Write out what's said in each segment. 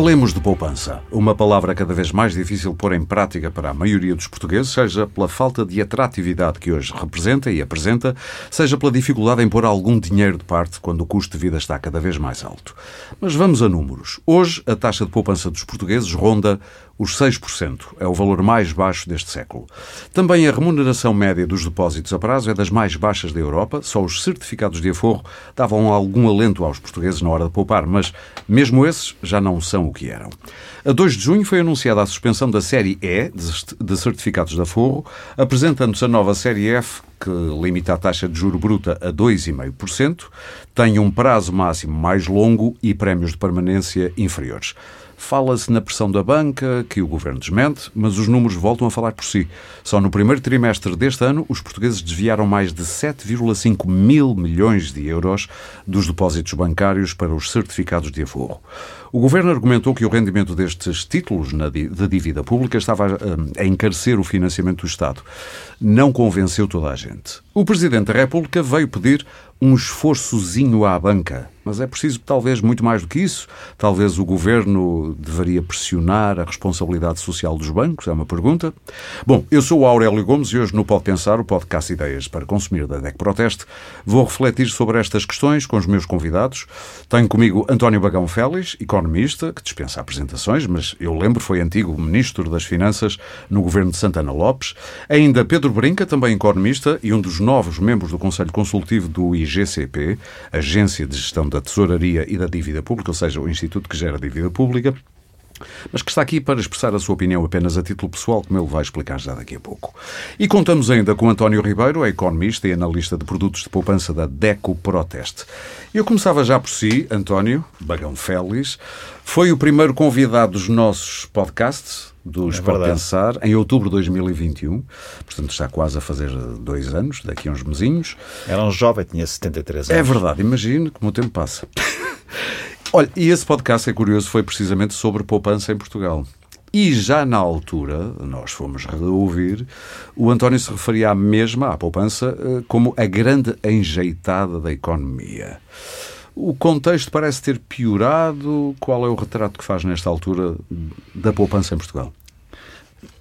Falemos de poupança, uma palavra cada vez mais difícil de pôr em prática para a maioria dos portugueses, seja pela falta de atratividade que hoje representa e apresenta, seja pela dificuldade em pôr algum dinheiro de parte quando o custo de vida está cada vez mais alto. Mas vamos a números. Hoje, a taxa de poupança dos portugueses ronda os 6%. É o valor mais baixo deste século. Também a remuneração média dos depósitos a prazo é das mais baixas da Europa. Só os certificados de aforro davam algum alento aos portugueses na hora de poupar, mas mesmo esses já não são o que eram. A 2 de junho foi anunciada a suspensão da série E de certificados de aforro, apresentando-se a nova série F, que limita a taxa de juro bruta a 2,5%, tem um prazo máximo mais longo e prémios de permanência inferiores. Fala-se na pressão da banca, que o governo desmente, mas os números voltam a falar por si. Só no primeiro trimestre deste ano, os portugueses desviaram mais de 7,5 mil milhões de euros dos depósitos bancários para os certificados de aforro. O governo argumentou que o rendimento destes títulos de dívida pública estava a encarecer o financiamento do Estado. Não convenceu toda a gente. O Presidente da República veio pedir um esforçozinho à banca. Mas é preciso, talvez, muito mais do que isso. Talvez o governo deveria pressionar a responsabilidade social dos bancos? É uma pergunta. Bom, eu sou o Aurélio Gomes e hoje no Pode Pensar, o podcast Ideias para Consumir da DEC Proteste, vou refletir sobre estas questões com os meus convidados. Tenho comigo António Bagão Félix, economista, que dispensa apresentações, mas eu lembro foi antigo Ministro das Finanças no governo de Santana Lopes. Ainda Pedro Brinca, também economista e um dos novos membros do Conselho Consultivo do IG IGCP, Agência de Gestão da Tesouraria e da Dívida Pública, ou seja, o Instituto que gera dívida pública, mas que está aqui para expressar a sua opinião apenas a título pessoal, como ele vai explicar já daqui a pouco. E contamos ainda com António Ribeiro, é economista e analista de produtos de poupança da DECO Proteste. Eu começava já por si, António Bagão Félix, foi o primeiro convidado dos nossos podcasts, dos é Pode Pensar, em outubro de 2021. Portanto, está quase a fazer dois anos, daqui a uns mesinhos. Era um jovem, tinha 73 anos. É verdade, imagine como o tempo passa. Olha, e esse podcast é curioso, foi precisamente sobre poupança em Portugal. E já na altura, nós fomos reouvir, o António se referia à mesma, à poupança, eh, como a grande enjeitada da economia. O contexto parece ter piorado. Qual é o retrato que faz nesta altura da poupança em Portugal?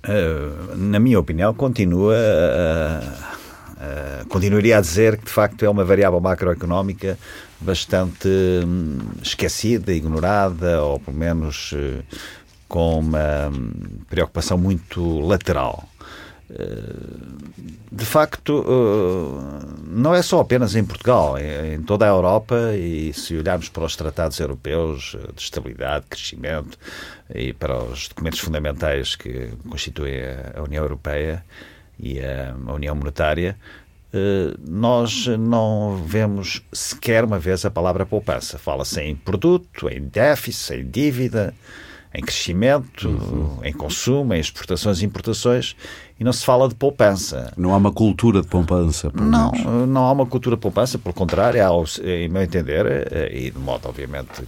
Uh, na minha opinião, continua. Uh, uh, continuaria a dizer que de facto é uma variável macroeconómica bastante hum, esquecida, ignorada, ou pelo menos com uma hum, preocupação muito lateral. De facto, não é só apenas em Portugal, é em toda a Europa, e se olharmos para os tratados europeus de estabilidade, de crescimento e para os documentos fundamentais que constituem a União Europeia e a União Monetária, nós não vemos sequer uma vez a palavra poupança. Fala-se em produto, em déficit, em dívida, em crescimento, uhum. em consumo, em exportações e importações, e não se fala de poupança. Não há uma cultura de poupança? Não, não há uma cultura de poupança, pelo contrário, há, em meu entender, eh, e de modo obviamente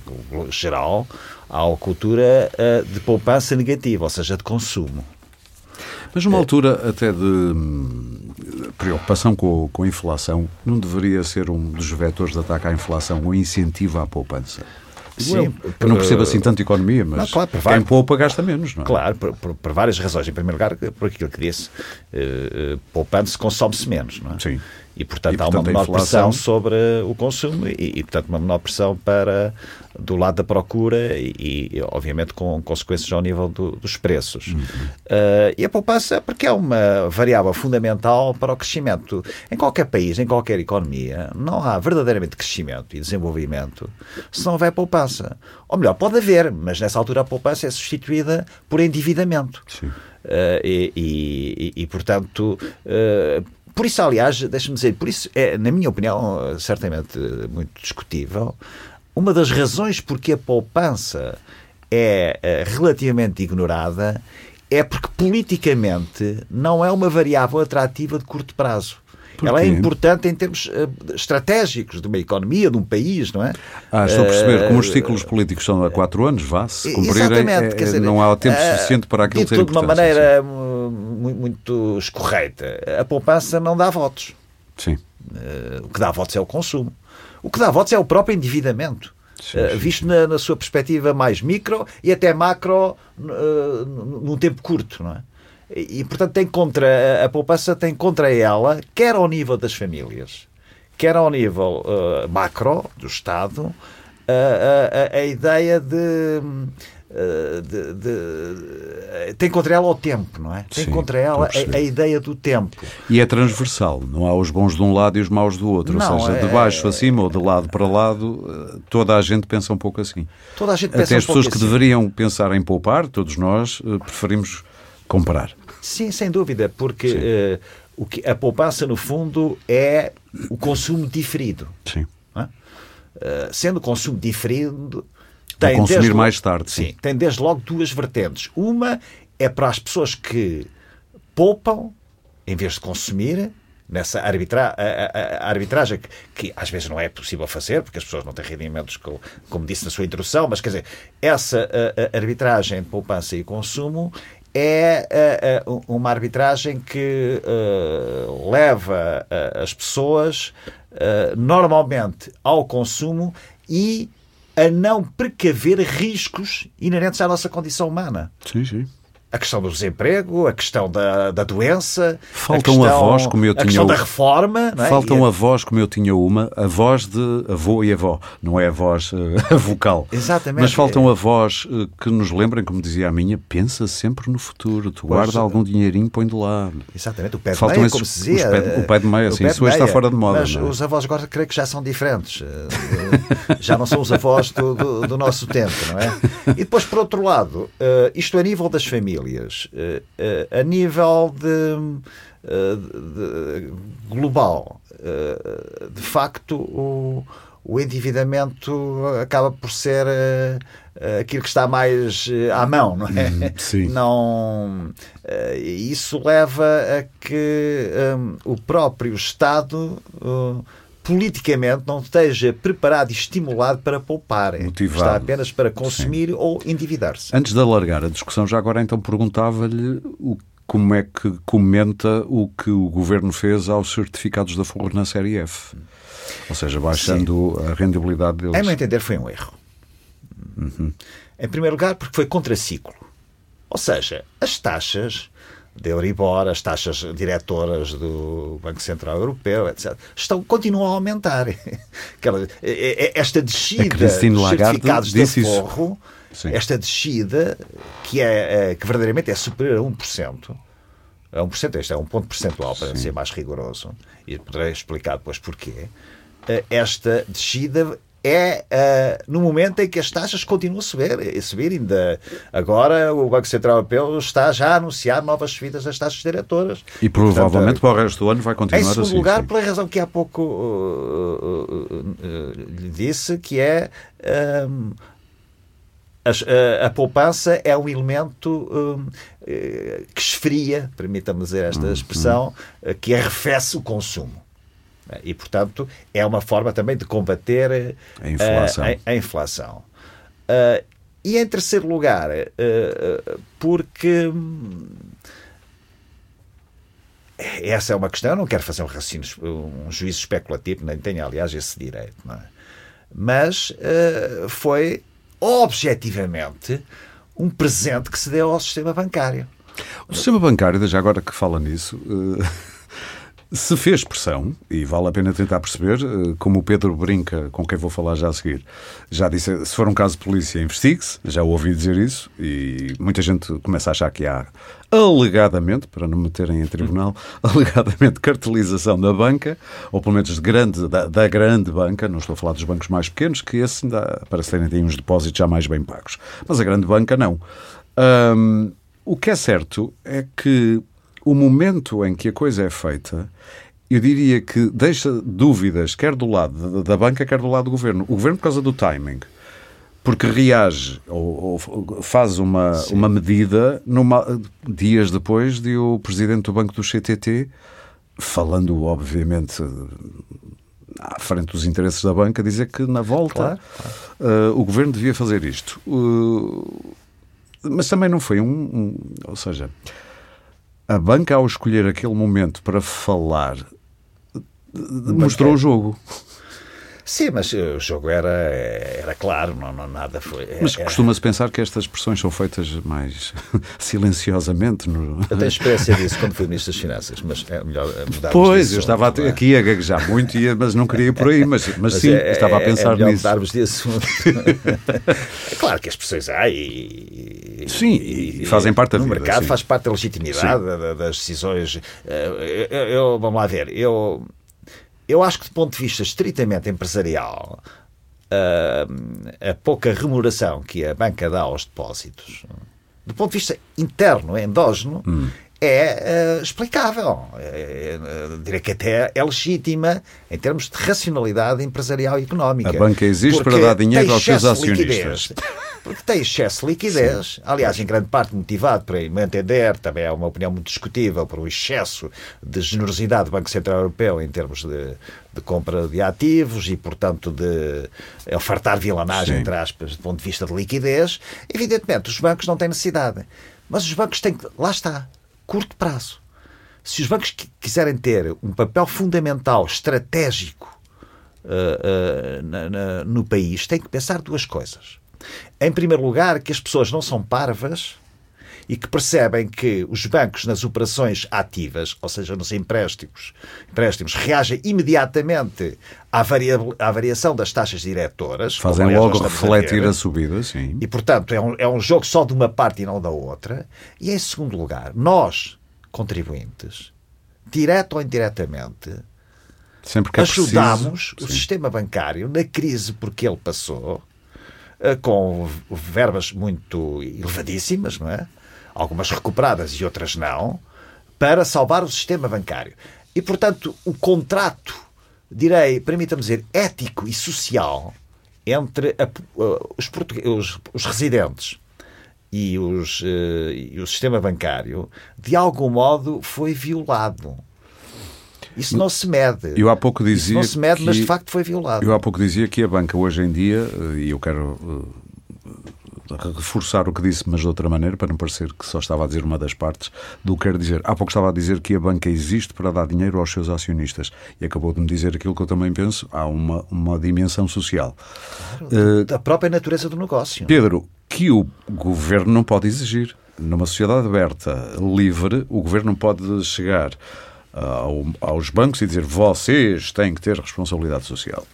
geral, há uma cultura eh, de poupança negativa, ou seja, de consumo. Mas numa altura até de hum, preocupação com, com a inflação, não deveria ser um dos vetores de ataque à inflação o incentivo à poupança? Sim, eu não percebo assim tanto economia, mas não, claro, quem várias, poupa gasta menos, não é? Claro, por, por, por, várias razões. Em primeiro lugar, por aquilo que disse, uh, poupando-se consome-se menos, não é? Sim. E, portanto, e, portanto há uma menor inflação... pressão sobre o consumo e, e, portanto, uma menor pressão para do lado da procura e, e obviamente, com consequências ao nível do, dos preços. Uhum. Uh, e a poupança, porque é uma variável fundamental para o crescimento. Em qualquer país, em qualquer economia, não há verdadeiramente crescimento e desenvolvimento se não houver poupança. Ou melhor, pode haver, mas nessa altura a poupança é substituída por endividamento. Sim. Uh, e, e, e, portanto, uh, por isso, aliás, deixe-me dizer, por isso é, na minha opinião, certamente muito discutível, uma das razões porque a poupança é eh, relativamente ignorada é porque politicamente não é uma variável atrativa de curto prazo. Ela é importante em termos uh, estratégicos de uma economia, de um país, não é? Ah, estou a perceber. Como os eh, ciclos políticos são há quatro anos, vá, se cumprirem, é, dizer, não há tempo uh, suficiente para aquilo ser de uma maneira muito, muito escorreita. A poupança não dá votos. Sim. O que dá votos é o consumo. O que dá votos é o próprio endividamento. sim, uh, visto na, na, sua perspectiva mais micro e até macro uh, num tempo curto, não é? E, portanto, tem contra, a poupança tem contra ela, quer ao nível das famílias, quer ao nível uh, macro do Estado, a, a, a ideia de, de, de, tem contra ela o tempo, não é? Tem Sim, contra ela a, a, ideia do tempo. E é transversal, não há os bons de um lado e os maus do outro. Não, ou seja, é, de baixo a cima ou de lado para lado, toda a gente pensa um pouco assim. Toda a gente pensa Até um as pessoas que assim. deveriam pensar em poupar, todos nós, eh, preferimos comprar. Sim, sem dúvida, porque uh, o que, a poupança, no fundo, é o consumo diferido. Sim. Uh, sendo o consumo diferido, tem consumir mais tarde. Sim. sim, tem desde logo duas vertentes. Uma é para as pessoas que poupam em vez de consumir, nessa arbitra a, a, a arbitragem que, que, às vezes não é possível fazer, porque as pessoas não têm rendimentos, como, como disse na sua introdução, mas quer dizer, essa a, arbitragem de poupança e consumo é uh, uh, uma arbitragem que uh, leva as pessoas normalmente ao consumo e a não precaver riscos inerentes à nossa condição humana. Sim, sim a questão do desemprego, a questão da, da doença, Faltam a questão, avós como eu tinha a questão da reforma. É? Faltam e... avós como eu tinha uma, a voz de avô e avó, não é a voz uh, vocal. Exatamente. Mas faltam avós uh, que nos lembrem, como dizia a minha, pensa sempre no futuro, tu guarda algum dinheirinho, põe de lado. Exatamente, o pé de Faltam meia, esses, como se dizia. Pé, o pé de meia, assim, isso hoje está fora de moda. Mas é? os avós agora creio que já são diferentes. Eh, já não são os avós do, do, do, nosso tempo, não é? E depois, por outro lado, isto a nível das famílias eh, a nível de, eh, de global, eh, de facto, o, o endividamento acaba por ser aquilo que está mais à mão, não é? Hum, sim. Não, isso leva a que um, o próprio Estado politicamente não esteja preparado e estimulado para poupar. Motivado. Está apenas para consumir Sim. ou endividar-se. Antes de alargar a discussão, já agora então perguntava-lhe como é que comenta o que o governo fez aos certificados da Forro na série F. Ou seja, baixando Sim. a rendibilidade deles. A meu entender, foi um erro. Uhum. Em primeiro lugar, porque foi contraciclo. Ou seja, as taxas de Euribor, as taxas diretoras do Banco Central Europeu, etc., estão, continuam a aumentar. Esta descida dos certificados de forro, esta descida, que, é, é, que verdadeiramente é superior a 1%, a 1%, este é um ponto percentual, para Sim. ser mais rigoroso, e poderei explicar depois porquê, eh, esta descida é uh, no momento em que as taxas continuam a subir, a subir ainda. Agora o Banco Central Europeu está já a anunciar novas subidas das taxas diretoras. E provavelmente Portanto, para o resto do ano vai continuar assim. Em segundo assim, lugar, sim. pela razão que há pouco uh, uh, lhe disse, que é um, a, a, poupança é um elemento um, que esfria, permita-me dizer esta hum, expressão, que arrefece o consumo. E, portanto, é uma forma também de combater a inflação. A, a inflação. Uh, e, em terceiro lugar, uh, porque hum, essa é uma questão, eu não quero fazer um raciocínio, um juízo especulativo, nem tenho, aliás, esse direito, é? mas uh, foi objetivamente um presente que se deu ao sistema bancário. O sistema bancário, já agora que fala nisso, se fez pressão, e vale a pena tentar perceber, eh, como o Pedro brinca, com quem vou falar já a seguir, já disse, se for um caso de polícia, investigue-se, já ouvi dizer isso, e muita gente começa a achar que há, alegadamente, para não meterem em tribunal, alegadamente cartelização da banca, ou pelo menos de grande, da, da, grande banca, não estou a falar dos bancos mais pequenos, que esse ainda parece terem tem uns depósitos já mais bem pagos. Mas a grande banca não. o que é certo é que o momento em que a coisa é feita, eu diria que deixa dúvidas, quer do lado da banca, quer do lado do governo. O governo, por causa do timing, porque reage ou, ou faz uma, uma medida numa, dias depois de o presidente do Banco do CTT, falando, obviamente, à frente dos interesses da banca, dizer que na volta claro, claro. Uh, o governo devia fazer isto. Uh, mas também não foi um, um ou seja, a banca, ao escolher aquele momento para falar, mostrou o jogo. Sim, mas o jogo era, era claro, não, não nada foi. Mas costuma-se pensar que estas expressões são feitas mais silenciosamente. No... Eu tenho experiência disso quando fui Ministro das Finanças, mas é melhor mudar Pois, eu estava aqui a gaguejar muito, mas não queria ir por aí, mas, mas, mas sim, é, estava a é pensar é nisso. mudarmos de assunto. é claro que as expressões há e. Sim, e, e fazem parte da no vida. Mercado sim. faz parte da legitimidade das decisões. Eh, eu, eu, vamos lá ver, eu eu acho que, do ponto de vista estritamente empresarial, a pouca remuneração que a banca dá aos depósitos, do ponto de vista interno, endógeno, hum. É uh, explicável. É, é, diria que até é legítima em termos de racionalidade empresarial e económica. A banca existe para dar dinheiro aos seus acionistas porque tem excesso de liquidez, Sim. aliás, em grande parte motivado, para me entender, também é uma opinião muito discutível, por um excesso de generosidade do Banco Central Europeu em termos de, de compra de ativos e, portanto, de ofertar vilanagem, Sim. entre aspas, do ponto de vista de liquidez. Evidentemente, os bancos não têm necessidade. Mas os bancos têm que. Lá está. Curto prazo. Se os bancos quiserem ter um papel fundamental, estratégico uh, uh, na, na, no país, têm que pensar duas coisas. Em primeiro lugar, que as pessoas não são parvas e que percebem que os bancos nas operações ativas, ou seja, nos empréstimos, empréstimos reagem imediatamente à, à variação das taxas diretoras. Fazem logo refletir a, a, subida, sim. E, portanto, é um, é um jogo só de uma parte e não da outra. E, em segundo lugar, nós, contribuintes, direto ou indiretamente, Sempre que é ajudamos o sistema bancário na crise porque ele passou eh, com verbas muito elevadíssimas, não é? Algumas recuperadas e outras não, para salvar o sistema bancário. E, portanto, o contrato, direi, permita-me dizer, ético e social entre a, os, os, os, residentes e, os, uh, e o sistema bancário, de algum modo, foi violado. Isso não se mede. Eu há pouco dizia Isso não se mede, que, mas de facto foi violado. Eu há pouco dizia que a banca hoje em dia, eh, e eu quero reforçar o que disse, mas de outra maneira, para não parecer que só estava a dizer uma das partes do que quero dizer. Há pouco estava a dizer que a banca existe para dar dinheiro aos seus acionistas. E acabou de me dizer aquilo que eu também penso. Há uma, uma dimensão social. Claro, uh, da própria natureza do negócio. Pedro, que o governo não pode exigir. Numa sociedade aberta, livre, o governo não pode chegar ao, aos bancos e dizer vocês têm que ter responsabilidade social.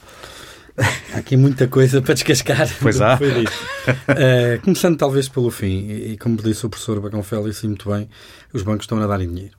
Há aqui muita coisa para descascar. Pois há. Uh, começando talvez pelo fim, e como disse o professor Bacão Félix muito bem, os bancos estão a dar dinheiro.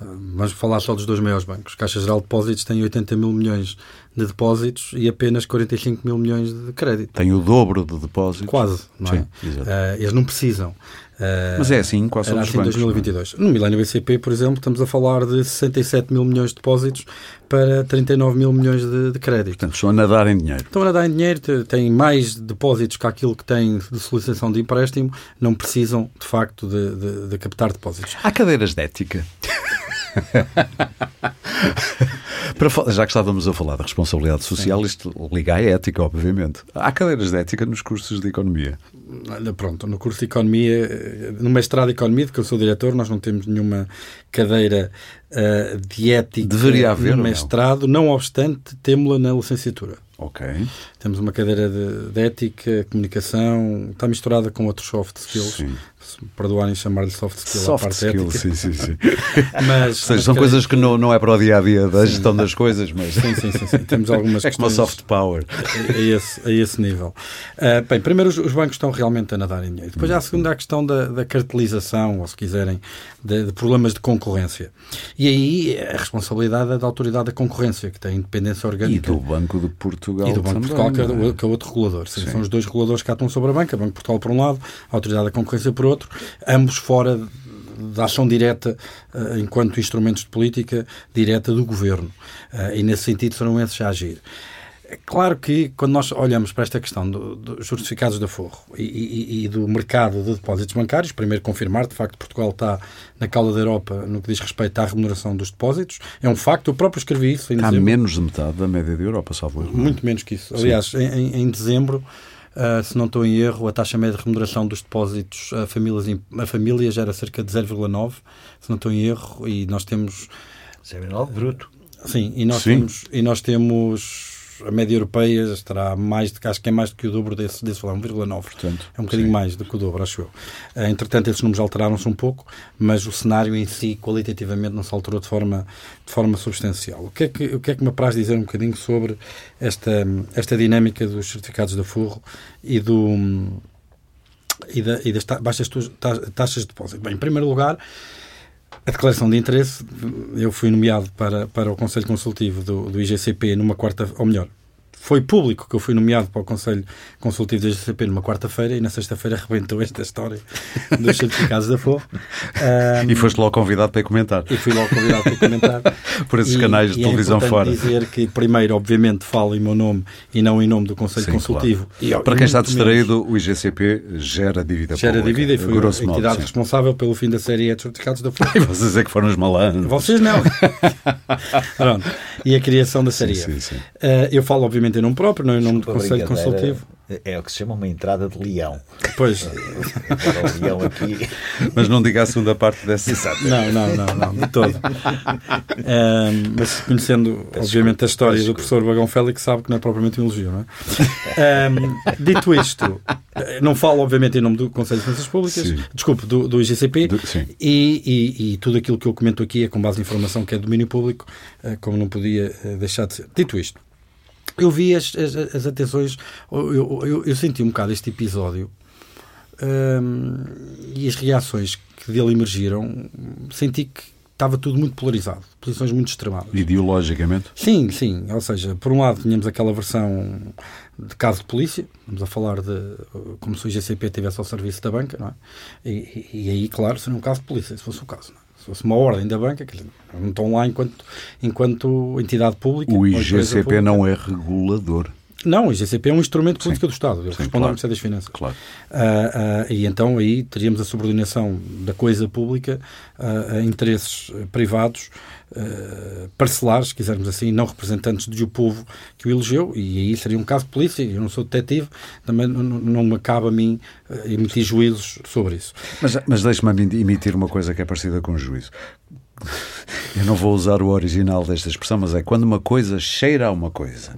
Vamos falar só dos dois maiores bancos. Caixa Geral de Depósitos tem 80 mil milhões de depósitos e apenas 45 mil milhões de crédito. Tem o dobro de depósitos. Quase, não é? Sim, uh, eles não precisam. Uh, Mas é assim, quais são os assim bancos? em 2022. No Milênio BCP, por exemplo, estamos a falar de 67 mil milhões de depósitos para 39 mil milhões de, de crédito. Portanto, estão a nadar em dinheiro. Estão a nadar em dinheiro, têm mais depósitos que aquilo que têm de solicitação de empréstimo, não precisam, de facto, de, de, de captar depósitos. Há cadeiras de ética. Para, já que estávamos a falar da responsabilidade social, Sim. isto liga à ética, obviamente. Há cadeiras de ética nos cursos de economia. Pronto, no curso de economia, no mestrado de economia, de que eu sou diretor, nós não temos nenhuma cadeira uh, de ética Deveria haver, no mestrado, não, não obstante, temos-la na licenciatura. Ok. Temos uma cadeira de, de, ética, comunicação, está misturada com outros soft skills. Sim. Se perdoarem chamar-lhe soft skills soft à parte skills, ética. sim, sim, sim. mas, seja, são coisas que não, não é para o dia a dia da sim. gestão das coisas, mas. Sim, sim, sim. sim. Temos algumas é como a soft power. A, a, esse, a esse nível. Uh, bem, primeiro os, os, bancos estão realmente a nadar em dinheiro. Depois há a segunda a questão da, da cartelização, ou se quiserem, de, de, problemas de concorrência. E aí a responsabilidade é da autoridade da concorrência, que tem independência orgânica. E do Banco de Portugal. E do Banco de Portugal, que é, que é, outro regulador. Sim, São os dois reguladores que atuam sobre a banca, Banco de Portugal por um lado, a autoridade da concorrência por outro, ambos fora da ação direta, uh, enquanto instrumentos de política direta do governo. Uh, e nesse sentido serão esses a agir. É claro que quando nós olhamos para esta questão dos do justificados de aforro e, e, e, do mercado de depósitos bancários, primeiro confirmar, de facto, Portugal está na cauda da Europa no que diz respeito à remuneração dos depósitos. É um facto, eu próprio escrevi isso. Em está dezembro. menos de metade da média da Europa, salvo erro. Muito menos que isso. Aliás, em, em, dezembro, uh, se não estou em erro, a taxa média de remuneração dos depósitos a famílias, a famílias era cerca de 0,9, se não estou em erro, e nós temos... 0,9 bruto. Sim, e nós Sim. temos... E nós temos a média europeia estará mais, acho que é mais do que o dobro desse, desse valor, 1,9. Portanto, é um bocadinho sim. mais do que o dobro, acho eu. Uh, entretanto, esses números alteraram-se um pouco, mas o cenário em si, qualitativamente, não se alterou de forma, de forma substancial. O que, é que, o que é que me apraz dizer um bocadinho sobre esta, esta dinâmica dos certificados de forro e do e, da, e das baixas taxas de depósito? Bem, em primeiro lugar, a declaração de interesse, eu fui nomeado para, para o Conselho Consultivo do, do IGCP numa quarta, ou melhor, foi público que eu fui nomeado para o Conselho Consultivo da GCP numa quarta-feira e na sexta-feira arrebentou esta história dos certificados da FOR. Um, e foste logo convidado para comentar. E fui logo convidado para comentar. Por esses e, canais de e é televisão é fora. dizer que, primeiro, obviamente, falo em meu nome e não em nome do Conselho sim, Consultivo. Claro. E, para quem está distraído, menos, o IGCP gera dívida Gera pública, dívida e foi a entidade modo, responsável pelo fim da série de certificados da FOR. Vocês é que foram os malandros. Vocês não. Pronto. E a criação da série sim, sim, sim. Uh, eu falo, obviamente, em nome próprio, não em nome do Conselho Consultivo. É o que se chama uma entrada de leão. Pois. o leão aqui. Mas não diga a segunda parte dessa. Exato. Não, não, não, não, de todo. Um, mas conhecendo, obviamente, a história do professor Bagão Félix, sabe que não é propriamente um elogio, não é? Um, dito isto, não falo, obviamente, em nome do Conselho de Finanças Públicas, sim. desculpe, do, do IGCP, do, e, e, e, tudo aquilo que eu comento aqui é com base em informação que é domínio público, eh, como não podia eh, deixar de ser. Dito isto, eu vi as, as, as atenções, eu, eu, eu, senti um bocado este episódio hum, e as reações que dele emergiram, senti que estava tudo muito polarizado, posições muito extremadas. Ideologicamente? Sim, sim. Ou seja, por um lado tínhamos aquela versão de caso de polícia, vamos a falar de como se o IGCP estivesse ao serviço da banca, não é? E, e, aí, claro, seria um caso de polícia, se fosse o caso. Fosse uma ordem da banca, que não estão lá enquanto, enquanto entidade pública. O IGCP não é regulador. Não, o IGCP é um instrumento de política Sim. do Estado. Ele Sim, responde claro. ao Ministério das Finanças. Claro. Uh, uh, e então aí teríamos a subordinação da coisa pública uh, a interesses privados uh, parcelares, se quisermos assim, não representantes do povo que o elegeu, e aí seria um caso de polícia. Eu não sou detetive, também não, não me cabe a mim uh, emitir juízos sobre isso. Mas, mas deixe-me emitir uma coisa que é parecida com o juízo. Eu não vou usar o original desta expressão, mas é quando uma coisa cheira a uma coisa,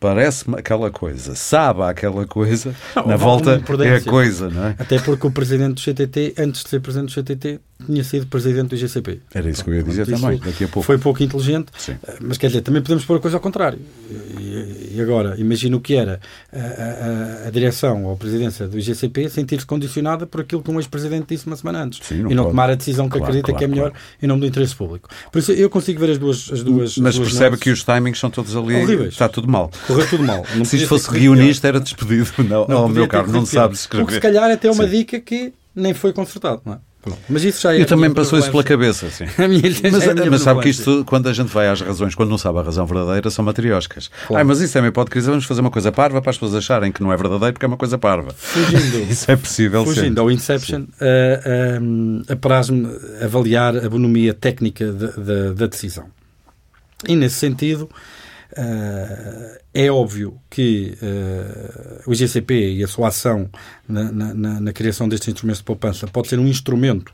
parece-me aquela coisa, sabe aquela coisa, não, na volta é a coisa, não é? Até porque o presidente do CTT, antes de ser presidente do CTT, tinha sido presidente do IGCP. Era isso que eu ia dizer também, daqui a pouco. Foi pouco inteligente, Sim. mas quer dizer, também podemos pôr a coisa ao contrário. E, e agora, imagino o que era a, a, a, direção ou a presidência do IGCP sentir-se condicionada por aquilo que um ex-presidente disse uma semana antes Sim, não e não pode. tomar a decisão que claro, acredita claro, que é melhor claro. em nome do interesse público. Por isso eu consigo ver as duas. As duas mas duas percebe que os timings são todos ali. Horríveis. Está tudo mal. Correu tudo mal. Se isto fosse guionista, era despedido. Não, não oh, meu caro, não sabe escrever. Porque se calhar até uma Sim. dica que nem foi consertado, não é? Mas isso já é. Eu também passou isso pela cabeça, sim. mas, é mas sabe que isto, quando a gente vai às razões, quando não sabe a razão verdadeira, são matrioscas. Claro. Ai, mas isso também pode dizer, vamos fazer uma coisa parva para as pessoas acharem que não é verdadeiro porque é uma coisa parva. Fugindo. isso é possível Fugindo ao Inception, uh, uh, apraz-me avaliar a bonomia técnica de, de, da decisão. E nesse sentido. Uh, é óbvio que uh, o IGCP e a sua ação na, na, na, criação destes instrumentos de poupança pode ser um instrumento,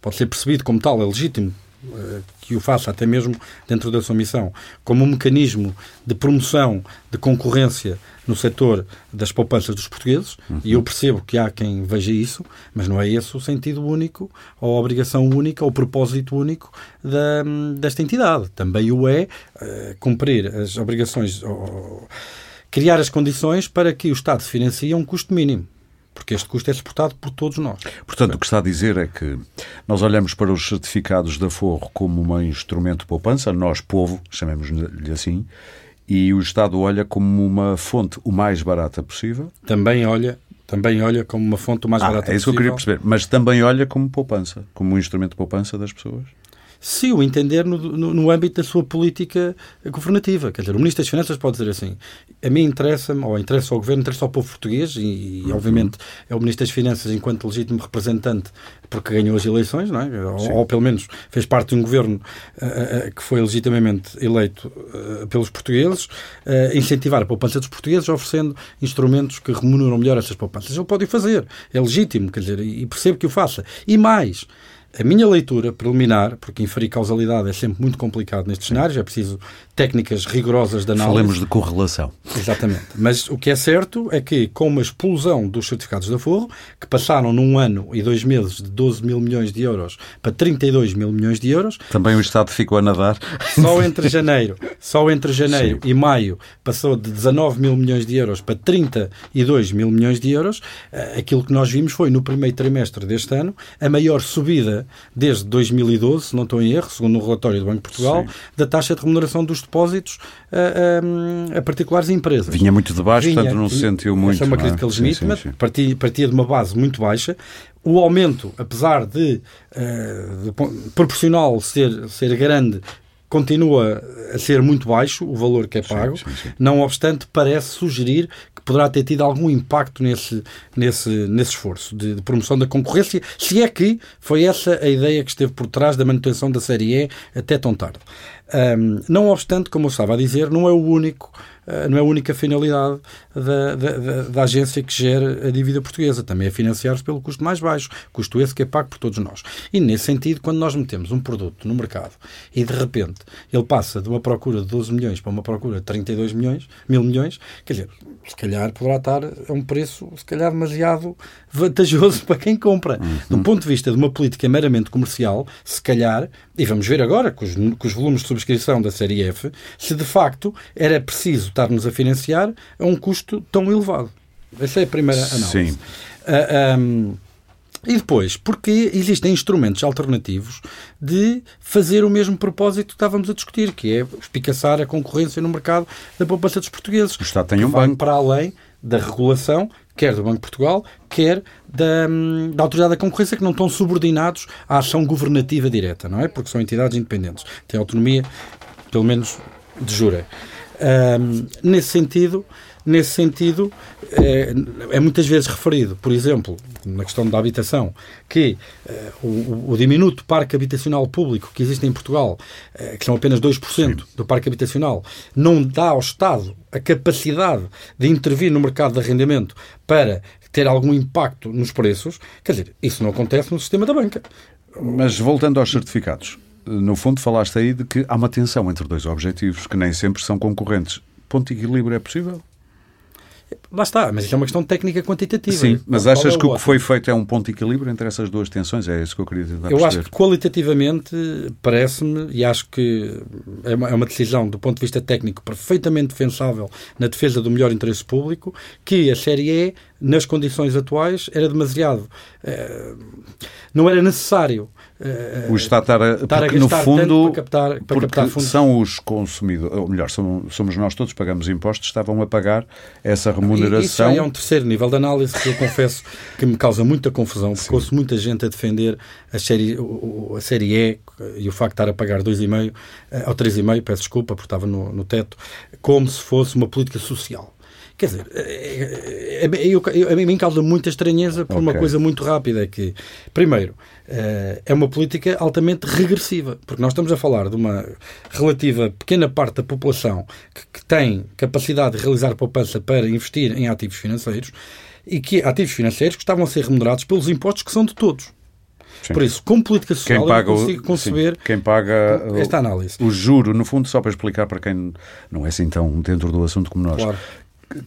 pode ser percebido como tal, é legítimo uh, que o faça, até mesmo dentro da sua missão, como um mecanismo de promoção de concorrência no setor das poupanças dos portugueses, uhum. e eu percebo que há quem veja isso, mas não é esse o sentido único, ou a obrigação única, ou o propósito único da, desta entidade. Também o é uh, cumprir as obrigações, ou, criar as condições para que o Estado financie um custo mínimo porque este custo é suportado por todos nós. Portanto, o que está a dizer é que nós olhamos para os certificados da Forro como um instrumento de poupança, nós, povo, chamemos-lhe assim, e o Estado olha como uma fonte o mais barata possível. Também olha, também olha como uma fonte o mais ah, barata possível. É isso que eu queria perceber. Mas também olha como poupança, como um instrumento de poupança das pessoas se o entender no, no, no, âmbito da sua política governativa. Quer dizer, o Ministro das Finanças pode dizer assim: a mim interessa-me, ou interessa ao Governo, interessa ao povo português, e, e uhum. obviamente é o Ministro das Finanças, enquanto legítimo representante, porque ganhou as eleições, não é? ou, ou, pelo menos fez parte de um governo uh, uh, que foi legitimamente eleito uh, pelos portugueses, incentivar a poupança dos portugueses, oferecendo instrumentos que remuneram melhor essas poupanças. Ele pode o fazer, é legítimo, quer dizer, e percebo que o faça. E mais a minha leitura preliminar, porque inferir causalidade é sempre muito complicado nestes cenários, é preciso técnicas rigorosas de análise. Falemos de correlação. Exatamente. Mas o que é certo é que, com uma explosão dos certificados de aforro, que passaram num ano e dois meses de 12 mil milhões de euros para 32 mil milhões de euros. Também o Estado ficou a nadar. Só entre janeiro, só entre janeiro e maio passou de 19 mil milhões de euros para 32 mil milhões de euros. Eh, aquilo que nós vimos foi, no primeiro trimestre deste ano, a maior subida desde 2012, se não estou em erro, segundo o relatório do Banco de Portugal, Sim. da taxa de remuneração dos depósitos a, a, a particulares empresas. Vinha muito de baixo, vinha, portanto não se sentiu muito. Essa é uma crítica é? legítima, partia, partia de uma base muito baixa. O aumento, apesar de, uh, de proporcional ser, ser grande, continua a ser muito baixo o valor que é pago, sim, sim, sim. não obstante parece sugerir que poderá ter tido algum impacto nesse, nesse, nesse esforço de, de, promoção da concorrência, se é que foi essa a ideia que esteve por trás da manutenção da Série E até tão tarde. Um, não obstante, como eu estava a dizer, não é o único eh, não é a única finalidade da, da, da, agência que gera a dívida portuguesa. Também é financiar-se pelo custo mais baixo, custo esse que é pago por todos nós. E nesse sentido, quando nós metemos um produto no mercado e de repente ele passa de uma procura de 12 milhões para uma procura de 32 milhões, mil milhões, quer dizer, se calhar poderá estar a um preço, se calhar, demasiado vantajoso para quem compra. Uhum. Do ponto de vista de uma política meramente comercial, se calhar, e vamos ver agora com os, os volumes de subscrição da série F, se de facto era preciso estar-nos a financiar a um custo tão elevado. Essa é a primeira análise. Sim. Uh, um, e depois, porque existem instrumentos alternativos de fazer o mesmo propósito que estávamos a discutir, que é espicaçar a concorrência no mercado da poupança dos portugueses. O Estado tem um banco. Para além da regulação, quer do Banco de Portugal, quer da, da Autoridade da Concorrência, que não estão subordinados à ação governativa direta, não é? Porque são entidades independentes. Têm autonomia, pelo menos de jura. Um, nesse sentido, nesse sentido é, é, muitas vezes referido, por exemplo, na questão da habitação, que uh, o, o, diminuto parque habitacional público que existe em Portugal, uh, que são apenas 2% Sim. do parque habitacional, não dá ao Estado a capacidade de intervir no mercado de arrendamento para ter algum impacto nos preços, quer dizer, isso não acontece no sistema da banca. Mas voltando aos certificados, no fundo, falaste aí de que há uma tensão entre dois objetivos que nem sempre são concorrentes. Ponto de equilíbrio é possível? Lá está, mas isso é uma questão técnica quantitativa. Sim, mas achas é que o que foi feito é um ponto de equilíbrio entre essas duas tensões? É isso que eu queria tentar Eu acho que qualitativamente parece-me, e acho que é uma, é uma, decisão do ponto de vista técnico perfeitamente defensável na defesa do melhor interesse público, que a Série E, nas condições atuais, era demasiado. Eh, não era necessário o Estado estar a, estar a no fundo, para captar, para porque captar fundos. são os consumidores, ou melhor, somos nós todos pagamos impostos, estavam a pagar essa remuneração. Isso é um terceiro nível de análise que eu confesso que me causa muita confusão, porque Sim. ouço muita gente a defender a série, a série E e o facto de estar a pagar 2,5 eh, ou 3,5, peço desculpa, porque estava no, no teto, como se fosse uma política social. Quer dizer, é, é, eu, eu, a mim causa muita estranheza por okay. uma coisa muito rápida, é que, primeiro, é uma política altamente regressiva, porque nós estamos a falar de uma relativa pequena parte da população que, que tem capacidade de realizar poupança para investir em ativos financeiros e que ativos financeiros que estavam a ser remunerados pelos impostos que são de todos. Sim. Por isso, como política social, quem paga eu consigo conceber quem paga esta análise. O, o juro, no fundo, só para explicar para quem não é assim tão dentro do assunto como nós. Claro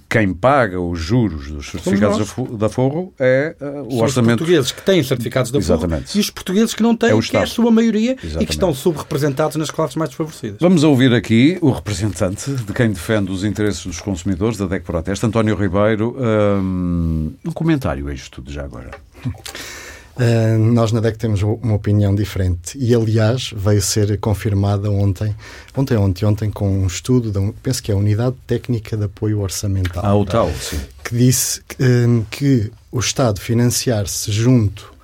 quem paga os juros dos certificados de aforro é uh, o São orçamento. Os portugueses que têm certificados de aforro Exatamente. e os portugueses que não têm, é que é a sua maioria Exatamente. e que estão subrepresentados nas classes mais desfavorecidas. Vamos ouvir aqui o representante de quem defende os interesses dos consumidores da DEC Proteste, António Ribeiro. Um, um comentário a isto tudo já agora. Uh, nós na DEC temos uma opinião diferente e, aliás, veio ser confirmada ontem, ontem, ontem, ontem, com um estudo, da, penso que é a Unidade Técnica de Apoio Orçamental. Ah, o tal, sim. Que disse que, um, que o Estado financiar-se junto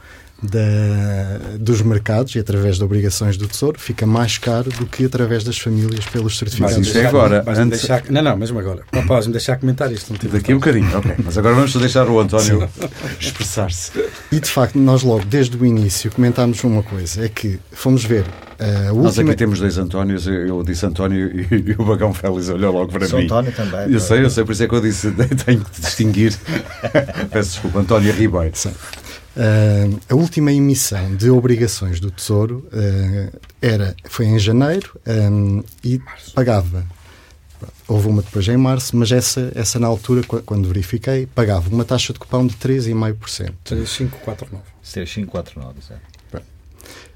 da, dos mercados e através de obrigações do Tesouro fica mais caro do que através das famílias pelos certificados. Mas isso é agora. Antes... Deixar, não, não, mesmo agora. Não podes me deixar comentar isto. Não Daqui um bocadinho, ok. Mas agora vamos deixar o António expressar-se. E de facto, nós logo desde o início comentámos uma coisa: é que fomos ver a última... Nós aqui temos dois Antónios, eu disse António e, e o Bagão Félix olhou logo para Sou mim. António também. Eu sei, eu sei, por isso é que eu disse, tenho que distinguir. Peço desculpa, António Ribeiro. Sim. Uh, a última emissão de obrigações do Tesouro uh, era, foi em janeiro um, e pagava. Houve uma depois em março, mas essa, essa na altura, quando verifiquei, pagava uma taxa de cupão de 3,5%. 3,549. 3,549, certo.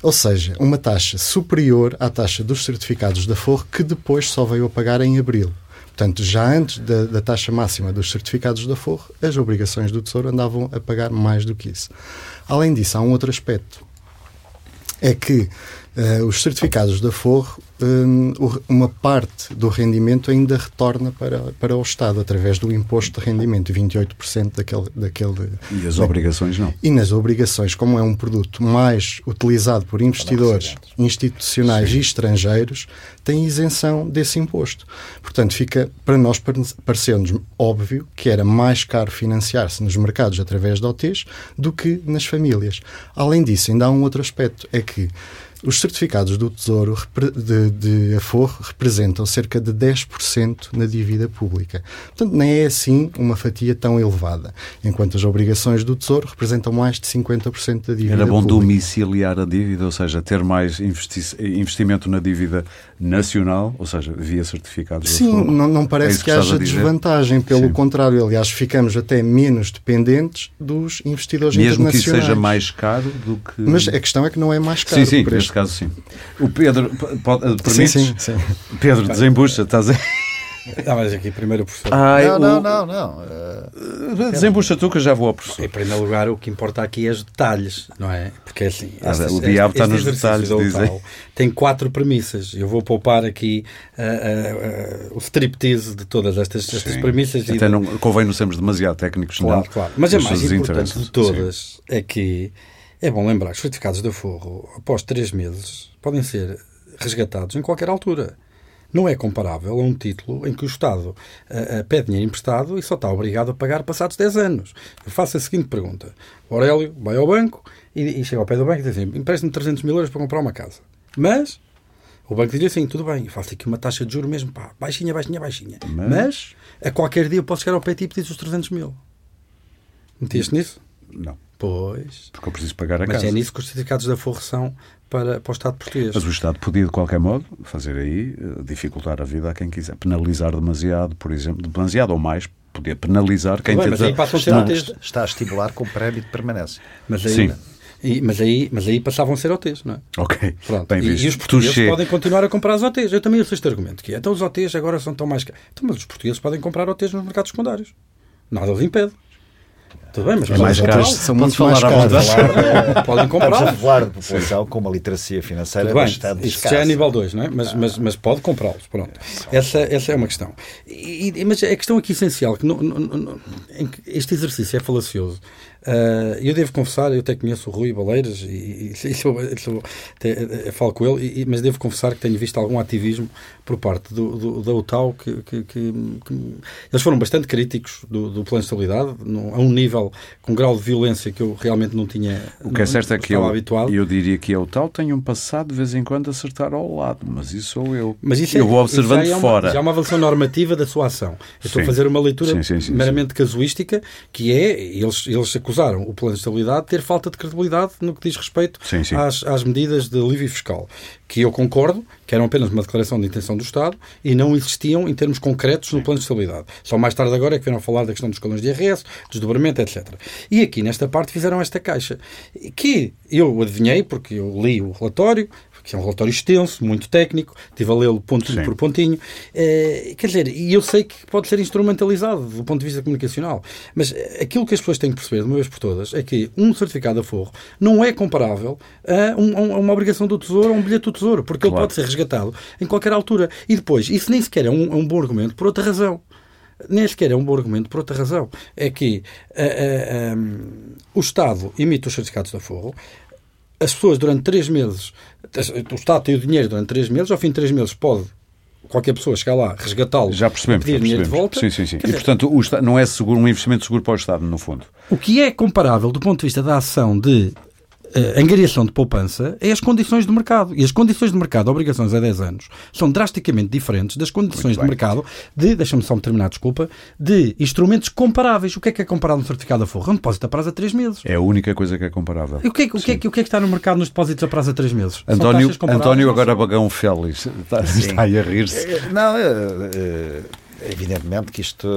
Ou seja, uma taxa superior à taxa dos certificados da Forro, que depois só veio a pagar em abril. Portanto, já antes da, da, taxa máxima dos certificados da Forro, as obrigações do Tesouro andavam a pagar mais do que isso. Além disso, há um outro aspecto. É que uh, os certificados da Forro Hum, uma parte do rendimento ainda retorna para, para o Estado através do imposto de rendimento, 28% daquele, daquele. E as obrigações não? E nas obrigações, como é um produto mais utilizado por investidores institucionais Sim. e estrangeiros, tem isenção desse imposto. Portanto, fica para nós parecendo óbvio que era mais caro financiar-se nos mercados através de OTs do que nas famílias. Além disso, ainda há um outro aspecto, é que os certificados do Tesouro de, de Aforro representam cerca de 10% na dívida pública. Portanto, nem é assim uma fatia tão elevada, enquanto as obrigações do Tesouro representam mais de 50% da dívida Era bom pública. domiciliar a dívida, ou seja, ter mais investi investimento na dívida nacional, ou seja, via certificados Sim, do Sim, não, não parece é que, que haja desvantagem, pelo Sim. contrário, aliás, ficamos até menos dependentes dos investidores Mesmo internacionais. Mesmo que seja mais caro do que... Mas a questão é que não é mais caro. Sim, sim, neste caso sim. O Pedro, pode, permites? Sim, sim, sim. Pedro, desembucha, estás a... Ah, mas aqui primeiro o professor. Ah, não, o... não, não, não. Uh... Desembucha tu que eu já vou ao professor. Em primeiro lugar, o que importa aqui é os detalhes, não é? Porque é assim. Ah, o diabo está nos detalhes, dizem. Tem quatro premissas. Eu vou poupar aqui uh, uh, o striptease de todas estas, estas premissas. Até não convém não sermos demasiado técnicos, claro, não. Claro, Mas a mais importante de todas Sim. é que é bom lembrar que os certificados de aforro, após três meses, podem ser resgatados em qualquer altura. Não é comparável a um título em que o Estado uh, uh, pede dinheiro emprestado e só está obrigado a pagar passados 10 anos. Eu faço a seguinte pergunta. O Aurélio vai ao banco e, e chega ao pé do banco e diz assim, empresta-me 300 mil euros para comprar uma casa. Mas o banco diz assim, tudo bem, eu faço aqui uma taxa de juros mesmo, pá, baixinha, baixinha, baixinha. Mas, Mas a qualquer dia eu posso chegar ao pé e pedir os 300 mil. Meteste nisso? Não. Pois. Porque eu preciso pagar a Mas casa. Mas é nisso que os certificados da forra são para, para o Estado português. Mas o Estado podia, de qualquer modo, fazer aí, eh, dificultar a vida a quem quiser. Penalizar demasiado, por exemplo, demasiado ou mais, podia penalizar quem Bem, mas aí passam a ser OTs. Está a estimular com prémio de permanência. Mas aí, Sim. E, mas, aí, mas aí passavam a ser OTs, não é? Ok. Pronto. Bem e, e os portugueses podem continuar a comprar os OTs. Eu também uso este argumento, que é, então os OTs agora são tão mais caros. Então, mas os portugueses podem comprar OTs nos mercados secundários. Nada os impede. Tudo bem, mas é mais caros. São muito mais caros. Podem comprar. Estamos a falar de população com uma literacia financeira Tudo bem, bastante Isso já é nível 2, não é? Mas, mas, mas pode comprá-los. Pronto. Essa, essa é uma questão. E, mas a questão aqui essencial, que não, não, não, este exercício é falacioso, Uh, eu devo confessar, eu até conheço o Rui Baleiras e, e, e sou, sou, até, eh, falo com ele, e, mas devo confessar que tenho visto algum ativismo por parte do, do da UTAU que, que, que, que, eles foram bastante críticos do, do plano de estabilidade a um nível com um grau de violência que eu realmente não tinha O que é certo é que eu, habituado. eu diria que a UTAU tem um passado de vez em quando a acertar ao lado, mas isso sou eu. Mas isso eu é, vou observando é fora. Já é uma avaliação normativa da sua ação. Eu estou a fazer uma leitura sim, sim, meramente casuística que é, eles, eles acusaram o plano de estabilidade ter falta de credibilidade no que diz respeito às, às medidas de alívio fiscal que eu concordo, que eram apenas uma declaração de intenção do Estado e não existiam em termos concretos no plano de estabilidade. Só mais tarde agora é que vieram falar da questão dos colões de IRS, desdobramento, etc. E aqui, nesta parte, fizeram esta caixa, que eu adivinhei, porque eu li o relatório, que é um relatório extenso, muito técnico, estive a lê-lo pontinho Sim. por pontinho. Eh, quer dizer, e eu sei que pode ser instrumentalizado do ponto de vista comunicacional, mas aquilo que as pessoas têm que perceber, de uma vez por todas, é que um certificado a forro não é comparável a, um, a uma obrigação do Tesouro ou a um bilhete do Tesouro, porque claro. ele pode ser resgatado em qualquer altura. E depois, isso nem sequer é um, é um bom argumento por outra razão nem sequer é um bom argumento por outra razão. É que uh, um, o Estado emite os certificados de aforro, as pessoas durante três meses, o Estado tem o dinheiro durante três meses, ao fim de três meses pode qualquer pessoa chegar lá, resgatá-lo, já percebemos, pedir já percebemos. dinheiro de volta. Sim, sim, sim. e, portanto, o não é seguro, um investimento seguro para o Estado, no fundo. O que é comparável do ponto de vista da ação de a angariação de poupança é as condições de mercado. E as condições de mercado, obrigações a 10 anos, são drasticamente diferentes das condições de mercado de, deixa-me só me terminar, desculpa, de instrumentos comparáveis. O que é que é comparado no certificado a forro? Um depósito a prazo a 3 meses. É a única coisa que é comparável. E o que é, o que, é, o que, é que está no mercado nos depósitos a prazo a 3 meses? António, António agora Bagão Félix está, está aí a rir-se. Eh, não, uh, Evidentemente que isto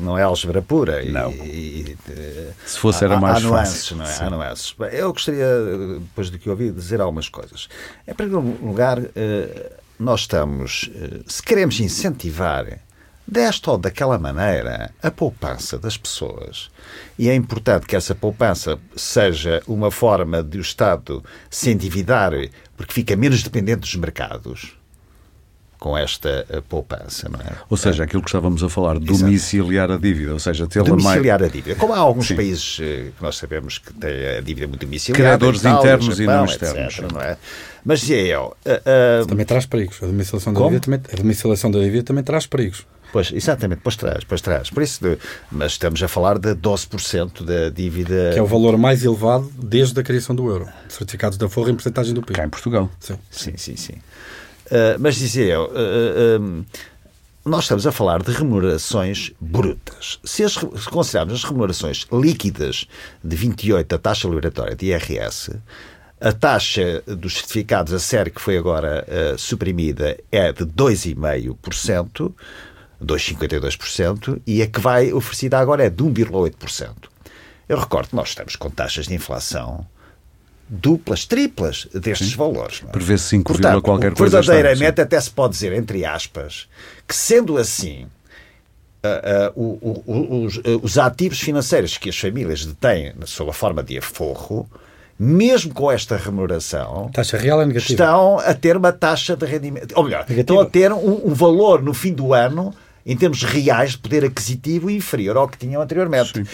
não é álgebra pura. Não. E, e, Se fosse era há, mais há fácil. Não é? Há nuances. Eu gostaria, depois do que ouvi, dizer algumas coisas. Em primeiro lugar, eh, nós estamos, eh, se queremos incentivar desta ou daquela maneira a poupança das pessoas, e é importante que essa poupança seja uma forma de o Estado se endividar porque fica menos dependente dos mercados, com esta eh, poupança. Não é? Ou seja, aquilo que estávamos a falar, domiciliar a dívida, ou seja, tê-la mais... Domiciliar a dívida. Como há alguns Sim. países eh, que nós sabemos que têm a dívida muito domiciliada. Credores internos Japão, e não externos. Etc, não é? Mas eu... Uh, uh... Também traz perigos. A domiciliação da, dívida também, a domiciliação da dívida também traz perigos. Pois, exatamente, pois traz, pois traz. Por isso, de, mas estamos a falar de 12% da dívida. Que é o valor mais elevado desde a criação do euro. Certificados da Forra em porcentagem do PIB. Cá em Portugal. Sim, sim, sim. sim. Uh, mas dizia eu. Uh, nós estamos a falar de remunerações brutas. Se, as, se considerarmos as remunerações líquidas de 28 da taxa liberatória de IRS, a taxa dos certificados a sério que foi agora uh, suprimida é de 2,5%, 2,52%, e a que vai oferecida agora é de 1,8%. Eu recordo que nós estamos com taxas de inflação duplas, triplas destes Sim. valores. É? Prevê 5, Portanto, qualquer coisa. Verdadeiramente, até se pode dizer, entre aspas, que sendo assim, Uh, uh, uh, os, os, ativos financeiros que as famílias detêm sob a forma de aforro, mesmo com esta remuneração, taxa real é negativa. estão a ter uma taxa de rendimento, ou melhor, negativa. estão a ter um, um, valor no fim do ano, em termos reais de poder aquisitivo, inferior ao que tinham anteriormente. Sim.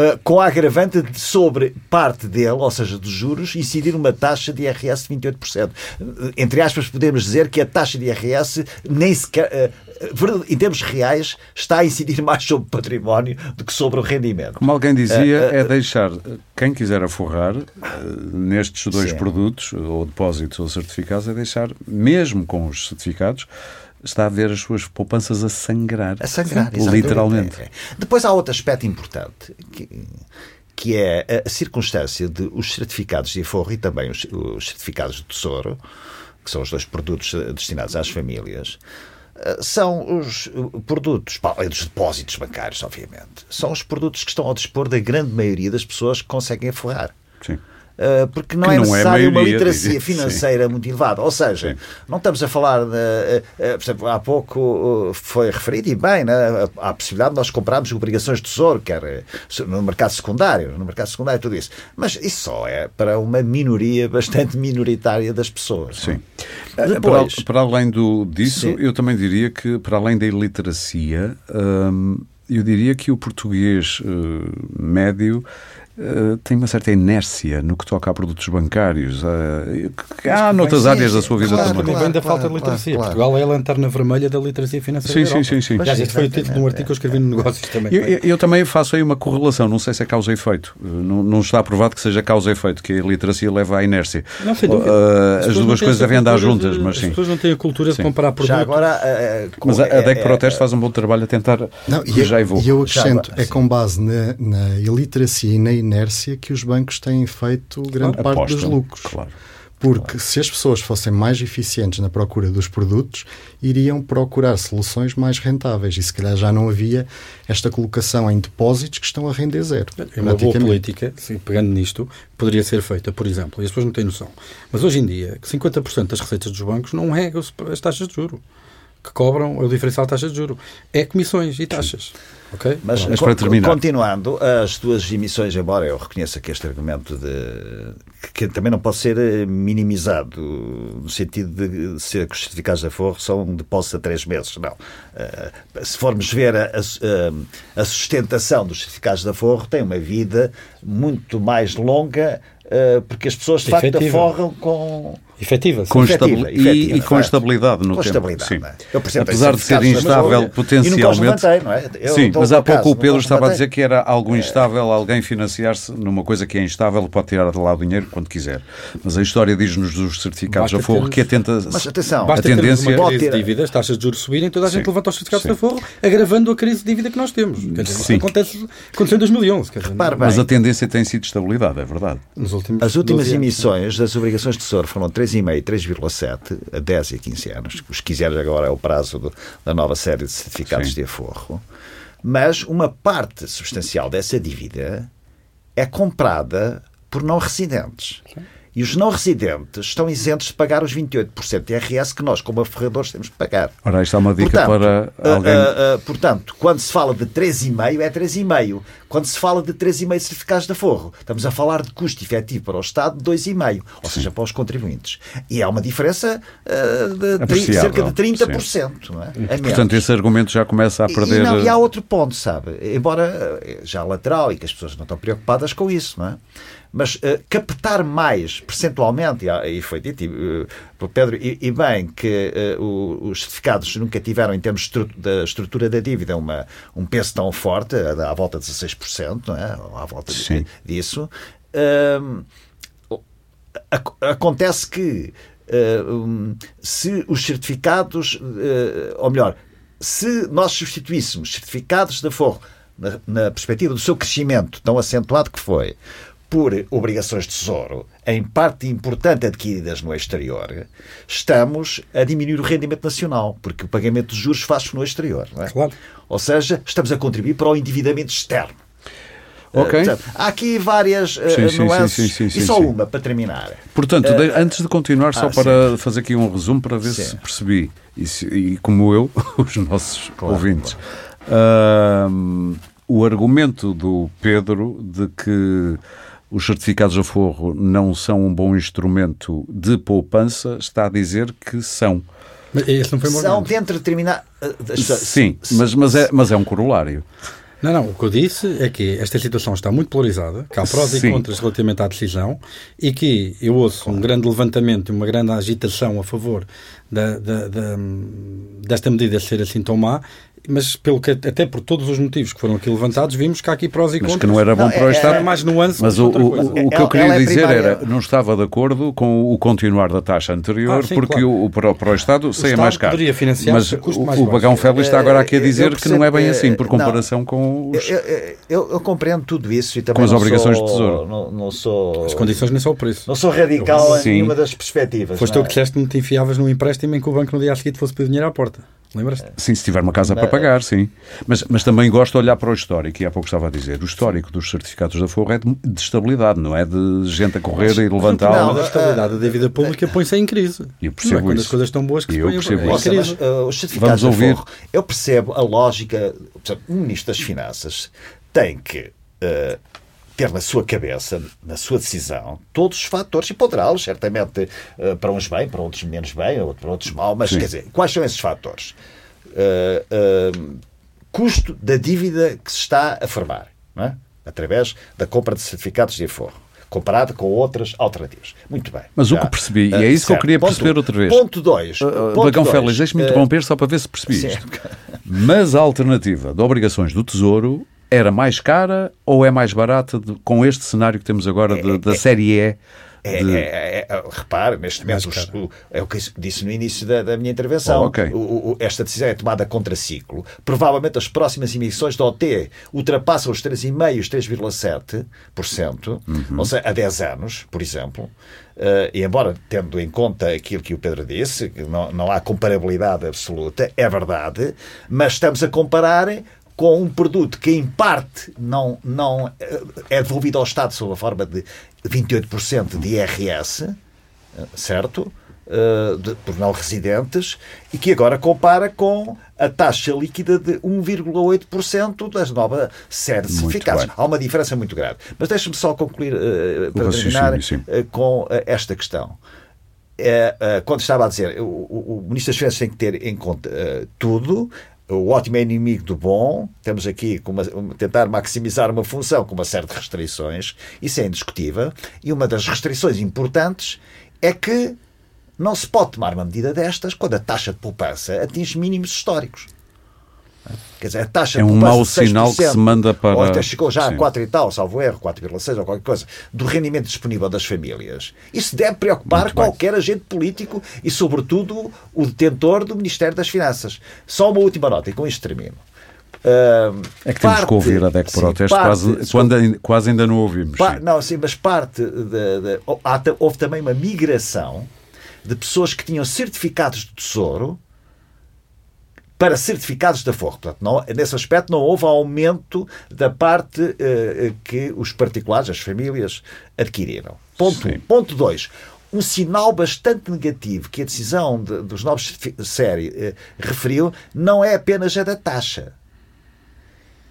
Uh, com a agravante de sobre parte dele, ou seja, dos juros, incidir uma taxa de IRS de 28%. Uh, entre aspas, podemos dizer que a taxa de IRS nem sequer, uh, em termos reais, está a incidir mais sobre o património do que sobre o rendimento. Como alguém dizia, é deixar quem quiser aforrar nestes dois sim. produtos, ou depósitos ou certificados, é deixar, mesmo com os certificados, está a ver as suas poupanças a sangrar. A sangrar, literalmente. É. Depois há outro aspecto importante, que, que é a circunstância de os certificados de aforro e também os, os certificados de tesouro, que são os dois produtos destinados às famílias, eh, são os produtos, além dos depósitos bancários, obviamente, são os produtos que estão ao dispor da grande maioria das pessoas que conseguem aforrar. Sim. Uh, porque não, é não é necessária é uma literacia financeira sim. muito elevada. Ou seja, sim. não estamos a falar de. Uh, uh, por exemplo, há pouco foi referido, e bem, né, a, a possibilidade de nós comprarmos obrigações de tesouro, quer no mercado secundário, no mercado secundário, tudo isso. Mas isso só é para uma minoria bastante minoritária das pessoas. Sim. Depois, para, para, além do, disso, sim. eu também diria que, para além da iliteracia, hum, eu diria que o português médio eh, tem uma certa inércia no que toca a produtos bancários. Uh, há noutras sim, áreas sim, da sua vida claro, também. Claro, vem da falta claro, de literacia. Claro, Portugal é a lanterna vermelha da literacia financeira. Sim, sim, sim, sim. Aliás, este foi o título de um artigo que eu escrevi no Negócios também. Eu, eu, eu, também faço aí uma correlação, não sei se é causa e efeito. Eh, não, não está provado que seja causa e efeito, que a literacia leva à inércia. Não, sei dúvida. Uh, as duas coisas devem andar juntas, mas sim. As pessoas não têm a cultura de comparar produtos. Já agora, mas a, a DEC Proteste faz um bom trabalho a tentar. Não, e já eu, eu acrescento, é com base na, na iliteracia e na inércia que os bancos têm feito grande parte dos lucros. Claro. Porque claro. se as pessoas fossem mais eficientes na procura dos produtos, iriam procurar soluções mais rentáveis e se calhar já não havia esta colocação em depósitos que estão a render zero. É uma boa política, pegando nisto, poderia ser feita, por exemplo, e as pessoas não têm noção. Mas hoje em dia, 50% das receitas dos bancos não é as taxas de juro que cobram o diferencial de taxa de juro. É comissões e taxas. Okay? Mas, Mas para terminar. continuando, as duas emissões, embora eu reconheça que este argumento de, que também não pode ser eh, minimizado no sentido de ser que os certificados de aforro são um depósito a três meses. Não. Uh, se formos ver a, a, a, sustentação dos certificados de aforro, tem uma vida muito mais longa porque as pessoas de facto aforram com Efetiva, com efetiva, efetiva, e, e, com estabilidade no com tempo. Estabilidade, sim. É? Apesar de ser instável potencialmente. Mantém, não é? Eu sim, mas há pouco caso, o Pedro estava a dizer que era algo é. instável, alguém financiar-se numa coisa que é instável pode tirar de lá o dinheiro quando quiser. Mas a história diz-nos dos certificados Basta a forro que a tenta. Mas atenção, a tendência uma crise de dívida, as taxas de juros subirem, toda a gente sim. levanta os certificados sim. a forro, agravando a crise de dívida que nós temos. Quer dizer, sim. acontece, aconteceu em 2011. Quer dizer, mas a tendência tem sido estabilidade, é verdade. As últimas emissões das obrigações de tesouro foram 3,5 e 3,5 7, a 10 e 15 anos. Os quiseres agora é o prazo do, da nova série de certificados Sim. de aforro. Mas uma parte substancial dessa dívida é comprada por não residentes. Sim. E os não residentes estão isentos de pagar os 28% de IRS que nós, como aforradores, temos de pagar. Ora, isto é uma dica portanto, para alguém... Uh, uh, uh, portanto, quando se fala de 3,5, é 3,5. Quando se fala de 3,5 certificados de aforro, estamos a falar de custo efetivo para o Estado de 2,5, ou seja, para os contribuintes. E é uma diferença de cerca de 30%. Não é? é Portanto, esse argumento já começa a perder... E, não, e há outro ponto, sabe? Embora já lateral e que as pessoas não estão preocupadas com isso, não é? Mas uh, captar mais percentualmente, e, foi dito uh, pelo Pedro, e, e bem, que uh, os certificados nunca tiveram, em termos da estrutura da dívida, uma, um peso tão forte, à volta de 16%, não é? à volta de, disso. Uh, acontece que um, se os certificados, ou melhor, se nós substituíssemos certificados de aforro na, na perspectiva do seu crescimento tão acentuado que foi, por obrigações de tesouro, em parte importante adquiridas no exterior, estamos a diminuir o rendimento nacional, porque o pagamento de juros faz-se no exterior. Não é? Claro. Ou seja, estamos a contribuir para o endividamento externo. Ok. Uh, há aqui várias uh, sim, nuances sim, sim, e só uma para terminar. Portanto, uh, antes de continuar, só ah, para fazer aqui um resumo para ver se percebi, e, se, e, como eu, os nossos claro, ouvintes. Claro. o argumento do Pedro de que os certificados a forro não são um bom instrumento de poupança, está a dizer que são. Mas não foi são dentro de determinado. Sim, mas, mas, é, mas é um corolário. Não, não. O que eu disse é que esta situação está muito polarizada, que há prós Sim. e contras relativamente à decisão e que eu ouço um grande levantamento e uma grande agitação a favor da, da, da, desta medida ser assim tão má mas pelo que, até por todos os motivos que foram aqui levantados, vimos que há aqui prós e contras. Mas que não era bom não, para o é, Estado. Era mais nuance. Mas o, o, o, que eu queria é dizer era, não estava de acordo com o continuar da taxa anterior, ah, sim, porque claro. o, para, para o Estado saia mais caro. poderia financiar mas o, o Bagão Félix está agora aqui a dizer que não é bem assim, por comparação não, com os... Eu, eu, eu, compreendo tudo isso e também com as obrigações sou, de tesouro. Não, não, sou... As condições nem são o preço. Não sou radical em nenhuma das perspectivas. Foste tu que disseste que te enfiavas num empréstimo em que o banco no dia a seguir fosse pedir dinheiro à porta. Lembras-te? Sim, se tiver uma casa para pagar, sim. Mas, mas também gosto de olhar para o histórico, e há pouco estava a dizer. O histórico dos certificados da Forro é de, de estabilidade, não é de gente a correr mas, e levantar. Não, a estabilidade da dívida pública põe-se em crise. Eu percebo não é isso. as coisas estão boas que eu se põem em crise. Mas, uh, os certificados Vamos ouvir. da Forro, eu percebo a lógica. o Ministro das Finanças tem que. Uh, ter na sua cabeça, na sua decisão, todos os fatores, e poderá-los, certamente, uh, para uns bem, para outros menos bem, para outros mal, mas Sim. quer dizer, quais são esses fatores? Uh, uh, custo da dívida que se está a formar, é? através da compra de certificados de aforro comparado com outras alternativas. Muito bem. Mas já. o que percebi, e é isso que eu queria perceber ponto, outra vez. Ponto 2. Uh, Bagão Félix, deixe-me interromper só para ver se percebi isto. Mas a alternativa de obrigações do Tesouro era mais cara ou é mais barata de, com este cenário que temos agora de, é, da é, série E? É, de... é, é, repare, neste momento, os, o, é o que disse no início da, da minha intervenção. Oh, okay. o, o, esta decisão é tomada contra ciclo. Provavelmente as próximas emissões da OT ultrapassam os 3,5%, os 3,7%, uhum. ou seja, a 10 anos, por exemplo. Uh, e embora, tendo em conta aquilo que o Pedro disse, que não, não há comparabilidade absoluta, é verdade, mas estamos a comparar com um produto que, em parte, não, não eh, é devolvido ao Estado sob a forma de 28% de IRS, eh, certo? Uh, de, por não residentes, e que agora compara com a taxa líquida de 1,8% das nova série de certificados. Há uma diferença muito grande. Mas deixe-me só concluir, uh, para terminar, uh, com esta questão. quando estava a dizer, o, o, o Ministro das Finanças tem que ter em conta tudo, o ótimo é inimigo do bom, temos aqui uma, tentar maximizar uma função com uma série de restrições, isso é indiscutível, e uma das restrições importantes é que não se pode tomar uma medida destas quando a taxa de poupança atinge mínimos históricos. Quer dizer, a taxa é um mau sinal que se manda para. Ou até chegou já Sim. a 4 e tal, salvo erro, 4,6 ou qualquer coisa, do rendimento disponível das famílias. Isso deve preocupar Muito qualquer bem. agente político e, sobretudo, o detentor do Ministério das Finanças. Só uma última nota, e com isto termino. Uh, é que parte, temos que ouvir a DEC Proteste, quase, quando, quase ainda não ouvimos. sim. Não, sim, mas parte. De, de, houve também uma migração de pessoas que tinham certificados de tesouro para certificados da Forro. Portanto, não, nesse aspecto não houve aumento da parte uh, que os particulares, as famílias, adquiriram. Ponto 1. Um. Ponto 2 um sinal bastante negativo que a decisão de, dos novos série eh, referiu não é apenas a da taxa.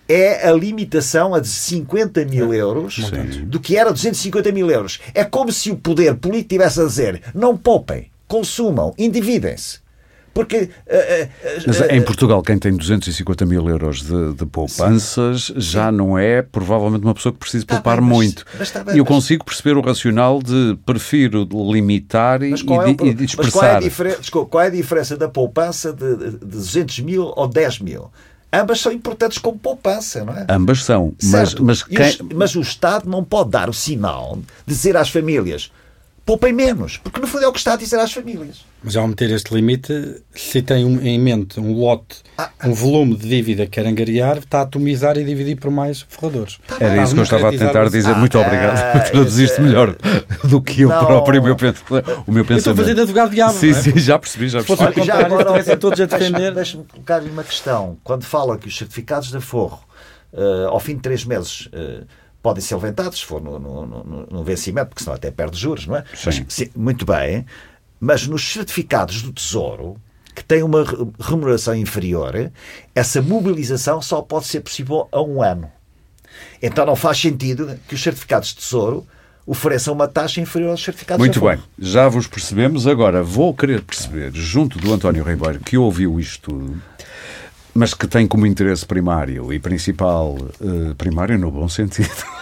É a limitação a de 50 mil euros Sim. do que era 250 mil euros. É como se o poder político tivesse a dizer não poupem, consumam, endividem-se. Porque. Uh, Mas em Portugal, quem tem 250 mil euros de, de poupanças sim, já sim. não é provavelmente uma pessoa que precisa tá poupar bem, muito. Mas, mas bem, eu consigo perceber o racional de prefiro limitar e, é o, e dispersar. Qual é, desculpa, qual é, a diferença da poupança de, de 200 mil ou 10 mil? Ambas são importantes como poupança, não é? Ambas são. Mas, mas, quem... mas o Estado não pode dar o sinal de dizer às famílias poupem menos, porque no fundo é o que está a dizer às famílias. Mas ao meter este limite, se tem um, em mente um lote, ah, um volume de dívida que quer angariar, está a atomizar e dividir por mais forradores. Tá Era isso que eu estava a tentar dizer. Ah, Muito obrigado. Ah, Traduziste melhor do que eu não, próprio o meu, o meu pensamento. Eu estou a fazer de advogado diabo. Sim, é? sim, já percebi. Já percebi. Olha, já agora, todos a defender. Deixa-me colocar-lhe uma questão. Quando fala que os certificados de aforro, uh, ao fim de três meses, uh, podem ser levantados se for no, no, no, no, vencimento, porque senão até perde juros, não é? Sim. Mas, muito bem, mas nos certificados do Tesouro, que têm uma remuneração inferior, essa mobilização só pode ser possível a um ano. Então não faz sentido que os certificados de Tesouro ofereçam uma taxa inferior aos certificados Muito bem, já vos percebemos. Agora vou querer perceber, junto do António Ribeiro, que ouviu isto tudo, mas que tem como interesse primário e principal, uh, primário no bom sentido,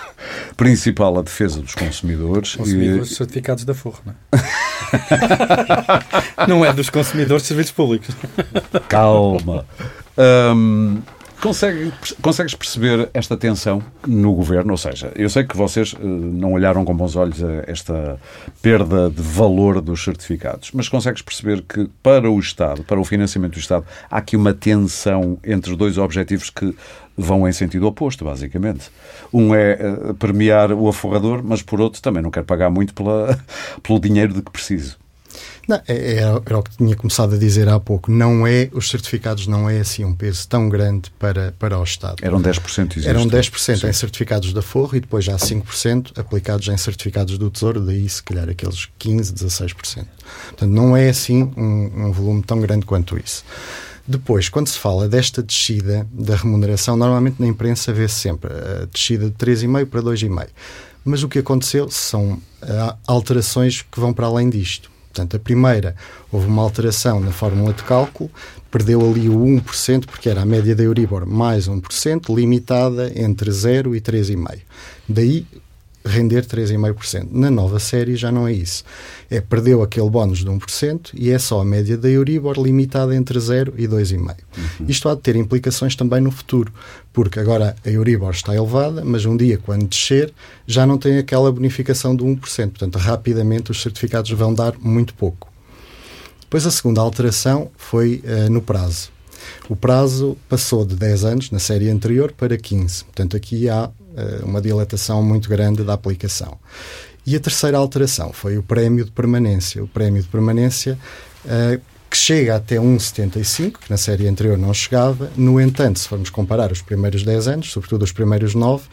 principal a defesa dos consumidores. Consumidores e... certificados da Forro, não é? não é dos consumidores de serviços públicos. Calma. Um, Consegue, consegues perceber esta tensão no governo? Ou seja, eu sei que vocês uh, não olharam com bons olhos a esta perda de valor dos certificados, mas consegues perceber que para o Estado, para o financiamento do Estado, há aqui uma tensão entre dois objetivos que vão em sentido oposto, basicamente. Um é uh, premiar o aforrador, mas por outro também não quer pagar muito pela, pelo dinheiro de que preciso. Não, é, é, era o que tinha começado a dizer há pouco. Não é, os certificados não é assim um peso tão grande para, para o Estado. Eram 10% existe. Eram 10% Sim. em certificados da Forro e depois já 5% aplicados em certificados do Tesouro, daí se calhar aqueles 15%, 16%. Portanto, não é assim um, um volume tão grande quanto isso. Depois, quando se fala desta descida da remuneração, normalmente na imprensa vê-se sempre a descida de 3,5 para 2,5. Mas o que aconteceu são ah, alterações que vão para além disto. Portanto, a primeira, houve uma alteração na fórmula de cálculo, perdeu ali o 1%, porque era a média da Euribor mais 1%, limitada entre 0 e 3,5%. Daí render 3,5%. Na nova série já não é isso. É perdeu aquele bónus de 1% e é só a média da Euribor limitada entre 0 e 2,5%. Uhum. Isto há de ter implicações também no futuro, porque agora a Euribor está elevada, mas um dia quando descer já não tem aquela bonificação de 1%. Portanto, rapidamente os certificados vão dar muito pouco. Depois a segunda alteração foi uh, no prazo. O prazo passou de 10 anos na série anterior para 15. Portanto, aqui há uma dilatação muito grande da aplicação. E a terceira alteração foi o prémio de permanência. O prémio de permanência uh, que chega até 1,75, que na série anterior não chegava. No entanto, se formos comparar os primeiros 10 anos, sobretudo os primeiros 9,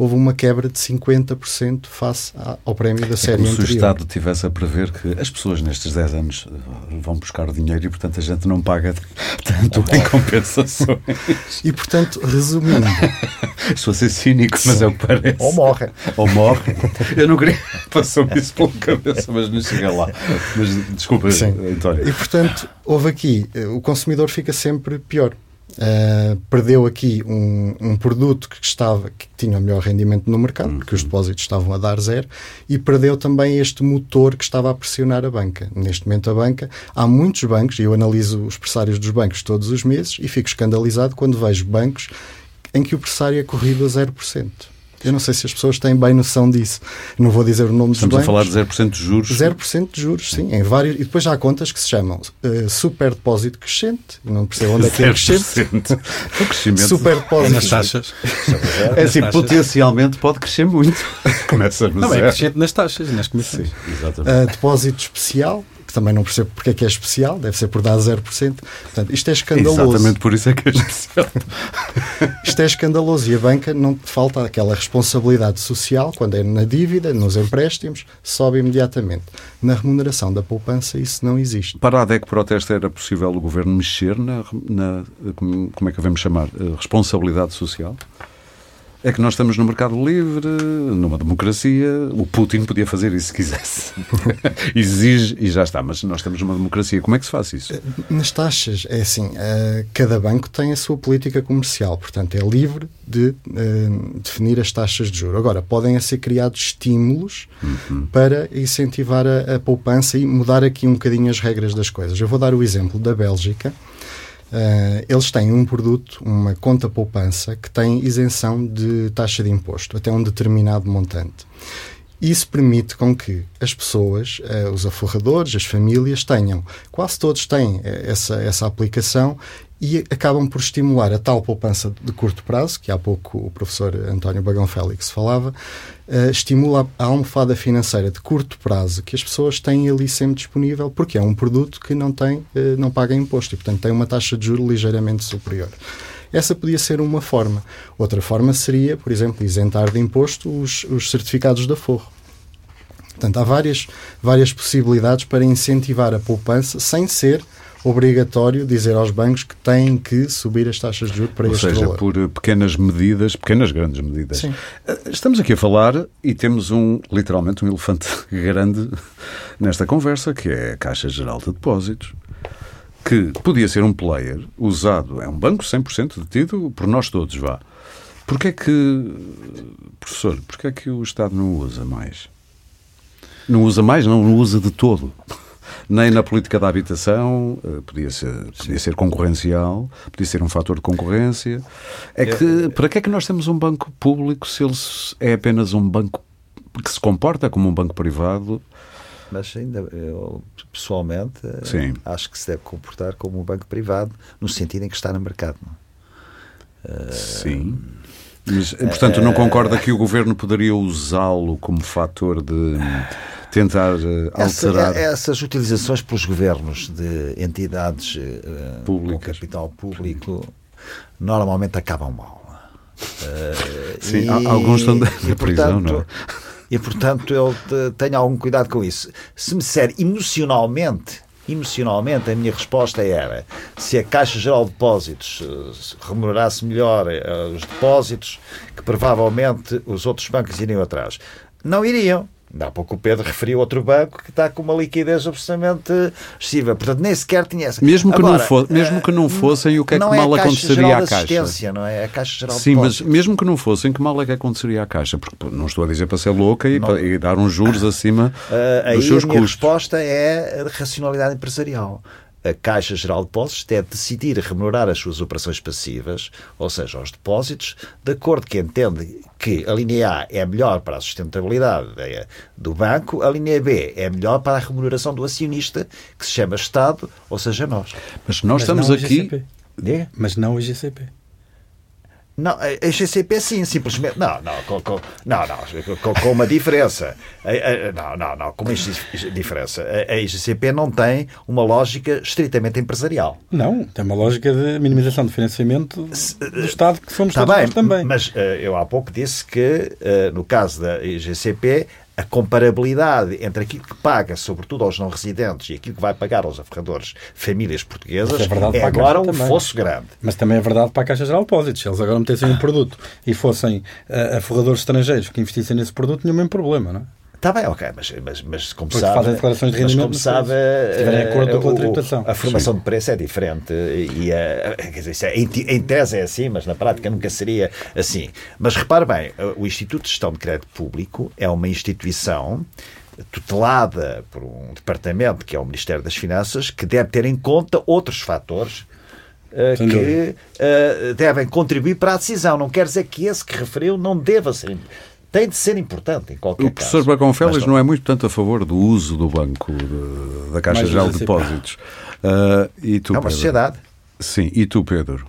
houve uma quebra de 50% face ao prémio da série é como anterior. se o Estado tivesse a prever que as pessoas nestes 10 anos eh, vão buscar dinheiro e, portanto, a gente não paga tanto em compensações. E, portanto, resumindo... Estou a ser cínico, mas é o que parece. Ou morre. Ou morre. Eu não queria... Passou-me isso pela cabeça, mas não cheguei lá. Mas, desculpa, Sim. António. E, portanto, houve aqui... Eh, o consumidor fica sempre pior Uh, perdeu aqui um, um, produto que estava que tinha o melhor rendimento no mercado, porque os depósitos estavam a dar zero, e perdeu também este motor que estava a pressionar a banca. Neste momento, a banca, há muitos bancos, e eu analiso os pressários dos bancos todos os meses, e fico escandalizado quando vejo bancos em que o pressário é corrido a 0%. Eu não sei se as pessoas têm bem noção disso. Não vou dizer o nome Estamos dos bancos. Estamos a falar de 0% de juros. 0% de juros, sim. Em vários, e depois há contas que se chamam uh, super depósito crescente. Não percebo onde é que é crescente. o crescimento super depósito. É nas taxas. É assim, potencialmente pode crescer muito. Começa no Não, é é crescente nas taxas nas comissões. Sim, exatamente. Uh, depósito especial que também não percebo porque é que é especial, deve ser por dar 0%. Portanto, isto é escandaloso. Exatamente por isso é que é especial. isto é escandaloso e a banca não falta aquela responsabilidade social, quando é na dívida, nos empréstimos, sobe imediatamente. Na remuneração da poupança isso não existe. Para a ADEC Protesta era possível o governo mexer na, na como é que devemos chamar, eh, responsabilidade social? É que nós estamos no mercado livre, numa democracia. O Putin podia fazer isso se quisesse. Exige e já está. Mas nós estamos numa democracia. Como é que se faz isso? Nas taxas, é assim: eh, cada banco tem a sua política comercial. Portanto, é livre de uh, definir as taxas de juros. Agora, podem ser criados estímulos uhum. para incentivar a, a poupança e mudar aqui um bocadinho as regras das coisas. Eu vou dar o exemplo da Bélgica. Uh, eles têm um produto, uma conta poupança, que tem isenção de taxa de imposto, até um determinado montante. Isso permite com que as pessoas, uh, os aforradores, as famílias, tenham, quase todos têm uh, essa, essa aplicação e acabam por estimular a tal poupança de curto prazo, que há pouco o professor António Bagão Félix falava, uh, estimula a almofada financeira de curto prazo que as pessoas têm ali sempre disponível, porque é um produto que não tem, uh, não paga imposto e, portanto, tem uma taxa de juros ligeiramente superior. Essa podia ser uma forma. Outra forma seria, por exemplo, isentar de imposto os, os certificados da Forro. Portanto, há várias, várias possibilidades para incentivar a poupança sem ser obrigatório dizer aos bancos que têm que subir as taxas de juros para Ou este seja, valor. por pequenas medidas, pequenas grandes medidas. Sim. Eh, estamos aqui a falar e temos um literalmente um elefante grande nesta conversa, que é a Caixa Geral de Depósitos, que podia ser um player usado, é um banco 100% detido por nós todos, vá. Porquê é que, professor, porquê é que o Estado não usa mais? Não usa mais, não, não usa de todo nem na política da habitação, eh, podia ser, podia ser concorrencial, podia ser um fator de concorrência. É que, para que é que nós temos um banco público se ele é apenas um banco que se comporta como um banco privado? Mas ainda, eu pessoalmente Sim. acho que se deve comportar como um banco privado, no sentido em que está no mercado. Não? Sim. Mas, portanto, não concorda que o governo poderia usá-lo como fator de tentar uh, alterar. Essa, essas utilizações pelos governos de entidades uh, com capital público normalmente acabam mal. Uh, Sim, e, alguns estão da prisão, não é? E portanto eu tenho algum cuidado com isso. Se me disser emocionalmente emocionalmente, a minha resposta era se a Caixa Geral de Depósitos remunerasse melhor os depósitos, que provavelmente os outros bancos iriam atrás. Não iriam. Há pouco o Pedro referiu outro banco que está com uma liquidez absolutamente excessiva. Portanto, nem sequer tinha essa. Mesmo que, Agora, não, for, mesmo que não fossem, o que é que mal é aconteceria à Caixa? Não é a Caixa Geral Sim, mas mesmo que não fossem, que mal é que aconteceria à Caixa? Porque não estou a dizer para ser louca e, para, e dar uns juros acima uh, dos seus a minha resposta é a racionalidade empresarial a Caixa Geral de Depósitos deve decidir remunerar as suas operações passivas, ou seja, os depósitos, de acordo que entende que a linha A é melhor para a sustentabilidade do banco, a linha B é melhor para a remuneração do acionista, que se chama Estado, ou seja, nós. Mas nós Mas estamos aqui. Mas não o GCP. Não, a GCP sim, simplesmente. Não, não, com, com não, não com, com, uma diferença. Não, não, não, com uma diferença. A IGCP não tem uma lógica estritamente empresarial. Não, tem uma lógica de minimização de financiamento do Estado, que somos tá todos bem, também. Mas eu há pouco disse que, no caso da IGCP, a comparabilidade entre aquilo que paga, sobretudo aos não residentes, e aquilo que vai pagar aos aforradores, famílias portuguesas, é, é agora um também. fosso grande. Mas também é verdade para a Caixa Geral de Depósitos. Se eles agora metessem um produto e fossem uh, aforradores estrangeiros que investissem nesse produto, nenhum problema, não é? Está bem, ok, mas, mas, mas como Porque sabe. fazem declarações de rendimento. Mas como sabe. De acordo com a tributação. A formação de preço é diferente. E a, quer dizer, é, em, em tese é assim, mas na prática nunca seria assim. Mas repare bem, o Instituto de Gestão de Crédito Público é uma instituição tutelada por um departamento que é o Ministério das Finanças, que deve ter em conta outros fatores uh, que uh, devem contribuir para a decisão. Não quer dizer que esse que referiu não deva ser tem de ser importante em qualquer o caso. O professor Bacon Félix não... é muito, tanto, a favor do uso do banco, de, da Caixa Geral de Depósitos. Uh, e tu, é uma Pedro? sociedade. Sim, e tu, Pedro?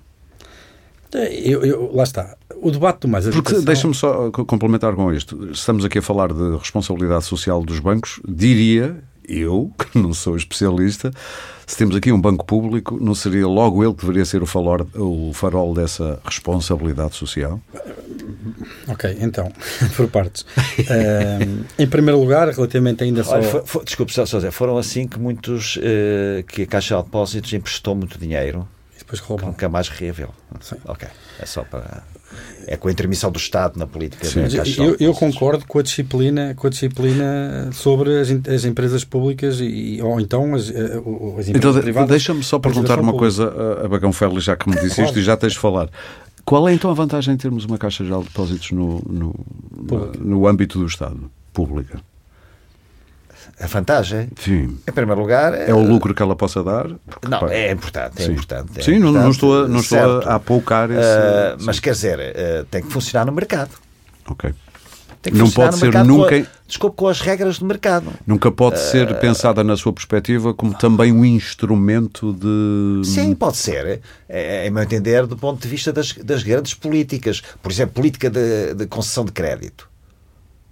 Eu, eu, lá está. O debate do mais Porque deixa-me só complementar com isto. Estamos aqui a falar de responsabilidade social dos bancos. Diria eu, que não sou especialista, se temos aqui um banco público, não seria logo ele que deveria ser o farol, o farol dessa responsabilidade social? Ok, então, por partes. uh, em primeiro lugar, relativamente ainda só. Olha, for, for, desculpe, só, dizer, foram assim que muitos. Uh, que a Caixa de Depósitos emprestou muito dinheiro. Depois roubam. Nunca mais reaveu. Ok, é só para é com a intermissão do Estado na política Sim, da Caixa eu, eu concordo com a disciplina, com a disciplina sobre as, as empresas públicas e, ou então as, eh, as empresas então, privadas. Deixa-me só perguntar uma pública. coisa a Bagão Félix, já que me disse claro. isto e já tens de falar. Qual é então a vantagem de termos uma Caixa Geral de Depósitos no, no, no âmbito do Estado, pública? A vantagem. Sim. Em primeiro lugar. É o lucro que ela possa dar? Porque, não, pá, é importante. É sim, importante, é sim importante, não, não, estou a, não estou a, a apoucar esse. Uh, mas quer dizer, uh, tem que funcionar no mercado. Ok. não pode ser nunca. Com a, desculpe, com as regras do mercado. Nunca pode uh, ser pensada na sua perspectiva como também um instrumento de. Sim, pode ser. É, é, meu entender, do ponto de vista das, das grandes políticas. Por exemplo, política de, de concessão de crédito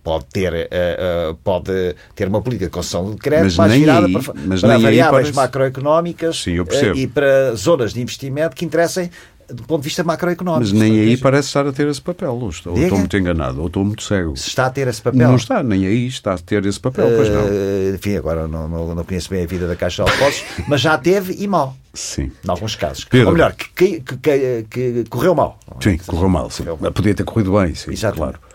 pode ter, uh, uh, pode ter uma política de concessão de crédito mais virada aí, para, para variáveis parece... macroeconómicas Sim, uh, e para zonas de investimento que interessem do ponto de vista macroeconómico. Mas nem aí parece estar a ter esse papel, ou estou, ou estou muito enganado, ou estou muito cego. Se está a ter esse papel. Não está, nem aí está a ter esse papel, pois não. Enfim, agora não, não, não, conheço bem a vida da Caixa de Depósitos, mas já teve e mal. Sim. Em alguns casos. Pedro. Ou melhor, que, que, que, que correu mal. Sim, correu mal. Sim. Correu mal. Podia ter corrido bem, sim, Exatamente. claro.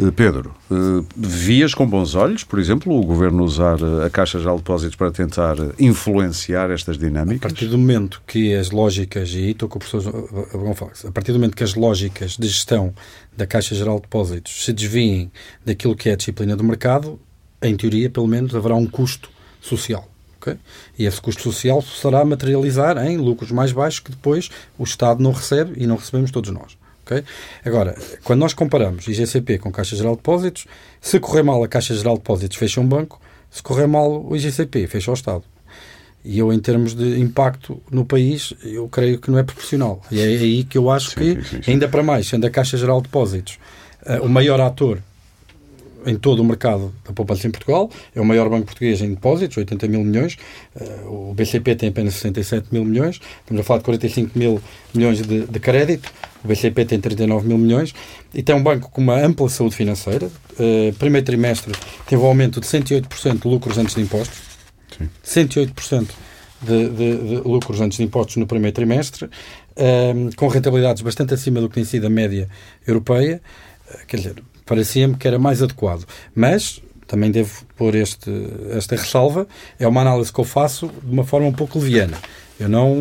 Eh, Pedro, eh, vias com bons olhos, por exemplo, o Governo usar eh, a Caixa de Depósitos para tentar influenciar estas dinâmicas? A partir do momento que as lógicas, e aí estou com o professor Gonçalves, a partir do momento que as lógicas de gestão da Caixa Geral de Depósitos se desviem daquilo que é a disciplina do mercado, em teoria, pelo menos, haverá um custo social. Okay? E esse custo social será materializar em lucros mais baixos que depois o Estado não recebe e não recebemos todos nós. Okay? Agora, quando nós comparamos IGCP com Caixa Geral de Depósitos, se correr mal a Caixa Geral de Depósitos fecha um banco, se correr mal o IGCP fecha o Estado. E eu, em termos de impacto no país, eu creio que não é proporcional. E é aí que eu acho sim, que, sim, sim, ainda para mais, sendo a Caixa Geral de Depósitos uh, o maior ator em todo o mercado da poupança em Portugal. É o maior banco português em depósitos, 80 mil milhões. Uh, o BCP tem apenas 67 mil milhões. Estamos a falar de 45 mil milhões de, de crédito. O BCP tem 39 mil milhões. E tem um banco com uma ampla saúde financeira. Uh, primeiro trimestre teve um aumento de 108% de lucros antes de impostos. Sim. 108% de, de, de, lucros antes de impostos no primeiro trimestre, uh, com rentabilidades bastante acima do que tem sido a média europeia. quer dizer, parecia-me que era mais adequado. Mas também devo pôr este, esta ressalva, é uma análise que eu faço de uma forma um pouco leviana. Eu não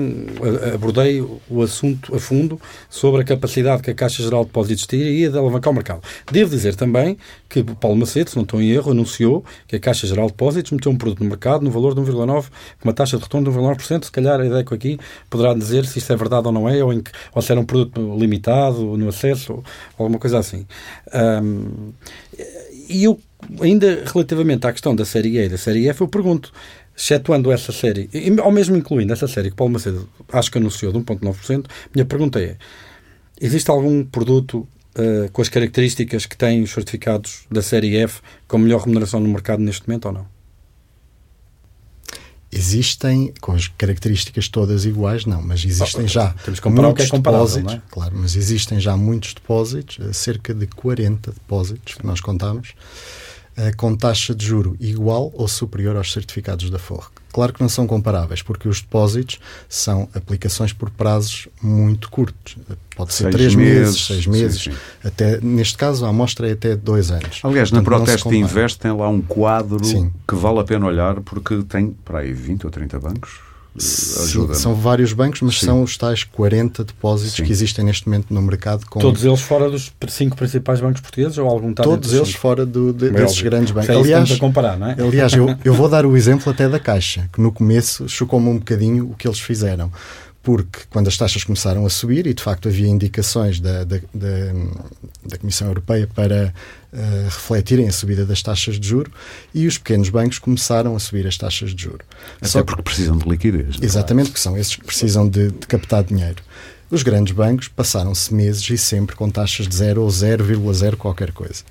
abordei o assunto a fundo sobre a capacidade que a Caixa Geral de Depósitos teria de alavancar o mercado. Devo dizer também que Paulo Macedo, se não estou em erro, anunciou que a Caixa Geral de Depósitos meteu um produto no mercado no valor de 1,9%, com uma taxa de retorno de 1,9%. Se calhar a que aqui poderá dizer se isso é verdade ou não é, ou, em que, ou se era um produto limitado no acesso, ou alguma coisa assim. Um, e eu, ainda relativamente à questão da série E e da série F, eu pergunto excetuando essa série, ou mesmo incluindo essa série que Paulo Macedo acho que anunciou de 1,9%, minha pergunta é: existe algum produto uh, com as características que têm os certificados da série F com melhor remuneração no mercado neste momento ou não? Existem, com as características todas iguais, não, mas existem oh, já temos que muitos que é depósitos, é? claro, mas existem já muitos depósitos, eh, cerca de 40 depósitos que nós contamos, uh, com taxa de juro igual ou superior aos certificados da FORC. Claro que não são comparáveis, porque os depósitos são aplicações por prazos muito curtos. Pode ser seis três meses, meses seis meses, sim, sim. até neste caso a amostra é até dois anos. Aliás, Portanto, na Proteste Invest tem lá um quadro sim. que vale a pena olhar porque tem para aí 20 ou 30 bancos Sim, são vários bancos, mas Sim. são os tais 40 depósitos Sim. que existem neste momento no mercado. Com... Todos eles fora dos cinco principais bancos portugueses ou algum Todos eles fora do, de, desses óbvio. grandes bancos. É aliás, a comparar, não é? aliás eu, eu vou dar o exemplo até da Caixa, que no começo chocou-me um bocadinho o que eles fizeram porque quando as taxas começaram a subir, e de facto havia indicações da, da, da, da Comissão Europeia para uh, refletirem a subida das taxas de juro, e os pequenos bancos começaram a subir as taxas de juro. Até Só porque precisam de liquidez. É? Exatamente, porque são esses que precisam de, de captar dinheiro. Os grandes bancos passaram-se meses e sempre com taxas de 0 ou 0,0 qualquer coisa.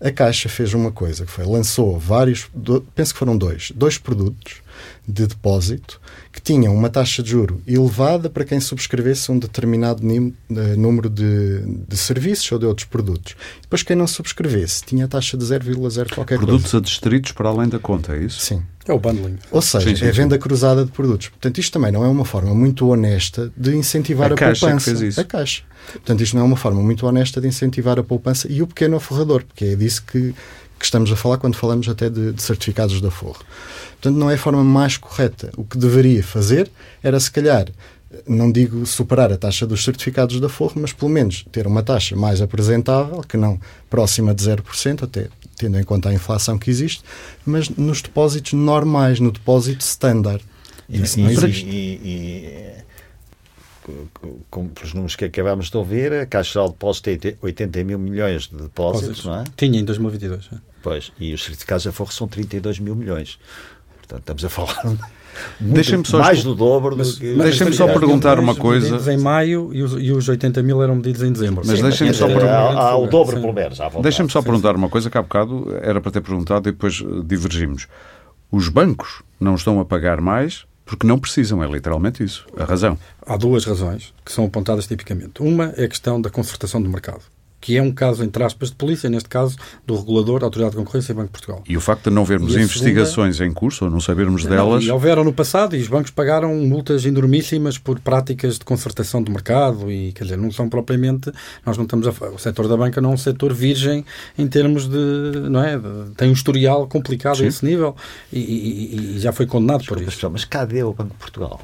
A Caixa fez uma coisa que foi, lançou vários, do, penso que foram dois, dois produtos de depósito que tinham uma taxa de juro elevada para quem subscrevesse um determinado eh, número de, de serviços ou de outros produtos. Depois, quem não subscrevesse tinha a taxa de 0,0 qualquer Produtos coisa. adstritos para além da conta, é isso? Sim. É o bundling. Ou seja, sim, sim, é venda cruzada de produtos. Portanto, isto também não é uma forma muito honesta de incentivar a, a caixa poupança. Que fez isso. A Caixa. Portanto, isto não é uma forma muito honesta de incentivar a poupança e o pequeno aforrador, porque é disso que, que estamos a falar quando falamos até de, de certificados da Forro. Portanto, não é a forma mais correta. O que deveria fazer era, se calhar, não digo superar a taxa dos certificados da Forro, mas pelo menos ter uma taxa mais apresentável, que não próxima de 0%, até tendo em conta a inflação que existe, mas nos depósitos normais, no depósito standard. E, Isso não existe. E, e, como os números que acabámos de ouvir, a Caixa Geral de Depósitos tem 80 mil milhões de depósitos, não é? Tinha em 2022. É? Pois, e os certificados da Forro são 32 mil milhões. Portanto, estamos a falar só mais do dobro do que... Deixem-me só perguntar uma coisa. Medidos em maio e os, e os 80 mil eram medidos em dezembro. Mas deixem-me só perguntar. Há, o dobro, pelo menos. Deixem-me só perguntar uma coisa que há bocado era para ter perguntado e depois eh, divergimos. Os bancos não estão a pagar mais porque não precisam, é literalmente isso. A razão. Há duas razões que são apontadas tipicamente. Uma é a questão da concertação do mercado que é um caso, entre aspas, de polícia, neste caso, do regulador, Autoridade de Concorrência e Banco de Portugal. E o facto de não vermos investigações segunda... em curso, ou não sabermos não, delas... E houveram no passado, e os bancos pagaram multas enormíssimas por práticas de concertação do mercado, e, quer dizer, não são propriamente... Nós não estamos a... O setor da banca não é um setor virgem em termos de... não é? De, tem um historial complicado Sim. a esse nível, e, e, e já foi condenado Desculpa, por isso. Mas cadê o Banco de Portugal?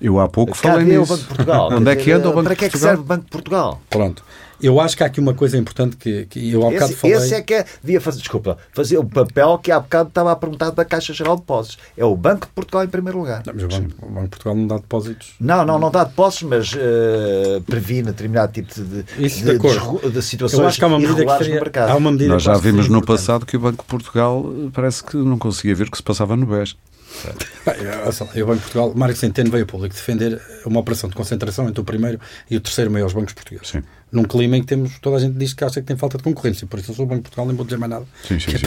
Eu há pouco falei nisso. o Banco de Portugal? Onde é que anda o Banco Para que é que serve o Banco de Portugal? Pronto. Eu acho que há aqui uma coisa importante que, que eu há bocado esse, falei. Esse é que é, devia fazer, desculpa, fazer o papel que há bocado estava a perguntar da Caixa Geral de Depósitos. É o Banco de Portugal em primeiro lugar. Não, mas o Banco, o Banco, de Portugal não dá depósitos. Não, não, não dá depósitos, mas uh, previne determinado tipo de, Isso de, de, de, situações eu acho que há uma medida que seria, no mercado. Há uma medida Nós já vimos no passado que o Banco de Portugal eh, parece que não conseguia ver o que se passava no BES. Bem, o Banco de Portugal, Mário Centeno veio ao público defender uma operação de concentração entre o primeiro e o terceiro maiores bancos portugueses. Sim. Num clima em que temos, toda a gente diz que acha que tem falta de concorrência, por isso eu sou o Banco de Portugal, nem vou dizer mais nada. Sim, sim, é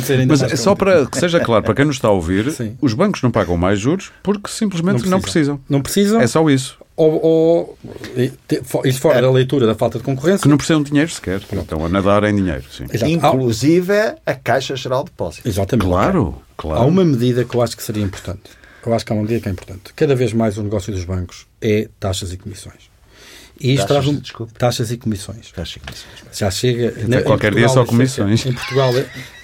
sim. Mas é só para que seja claro, para quem nos está a ouvir, sim. os bancos não pagam mais juros porque simplesmente não precisam. Não precisam. Não precisam. É só isso. Ou, ou isso fora é. da leitura da falta de concorrência. Que não precisam de dinheiro sequer. Pronto. Estão a nadar em dinheiro. Sim. Inclusive a Caixa Geral de Depósitos. Exatamente. Claro, claro. Há uma medida que eu acho que seria importante eu acho que há uma medida que é importante. Cada vez mais o negócio dos bancos é taxas e comissões. E isto taxas, traz um, taxas e comissões. Taxas e comissões. Já chega. Na, qualquer dia só comissões. Em Portugal,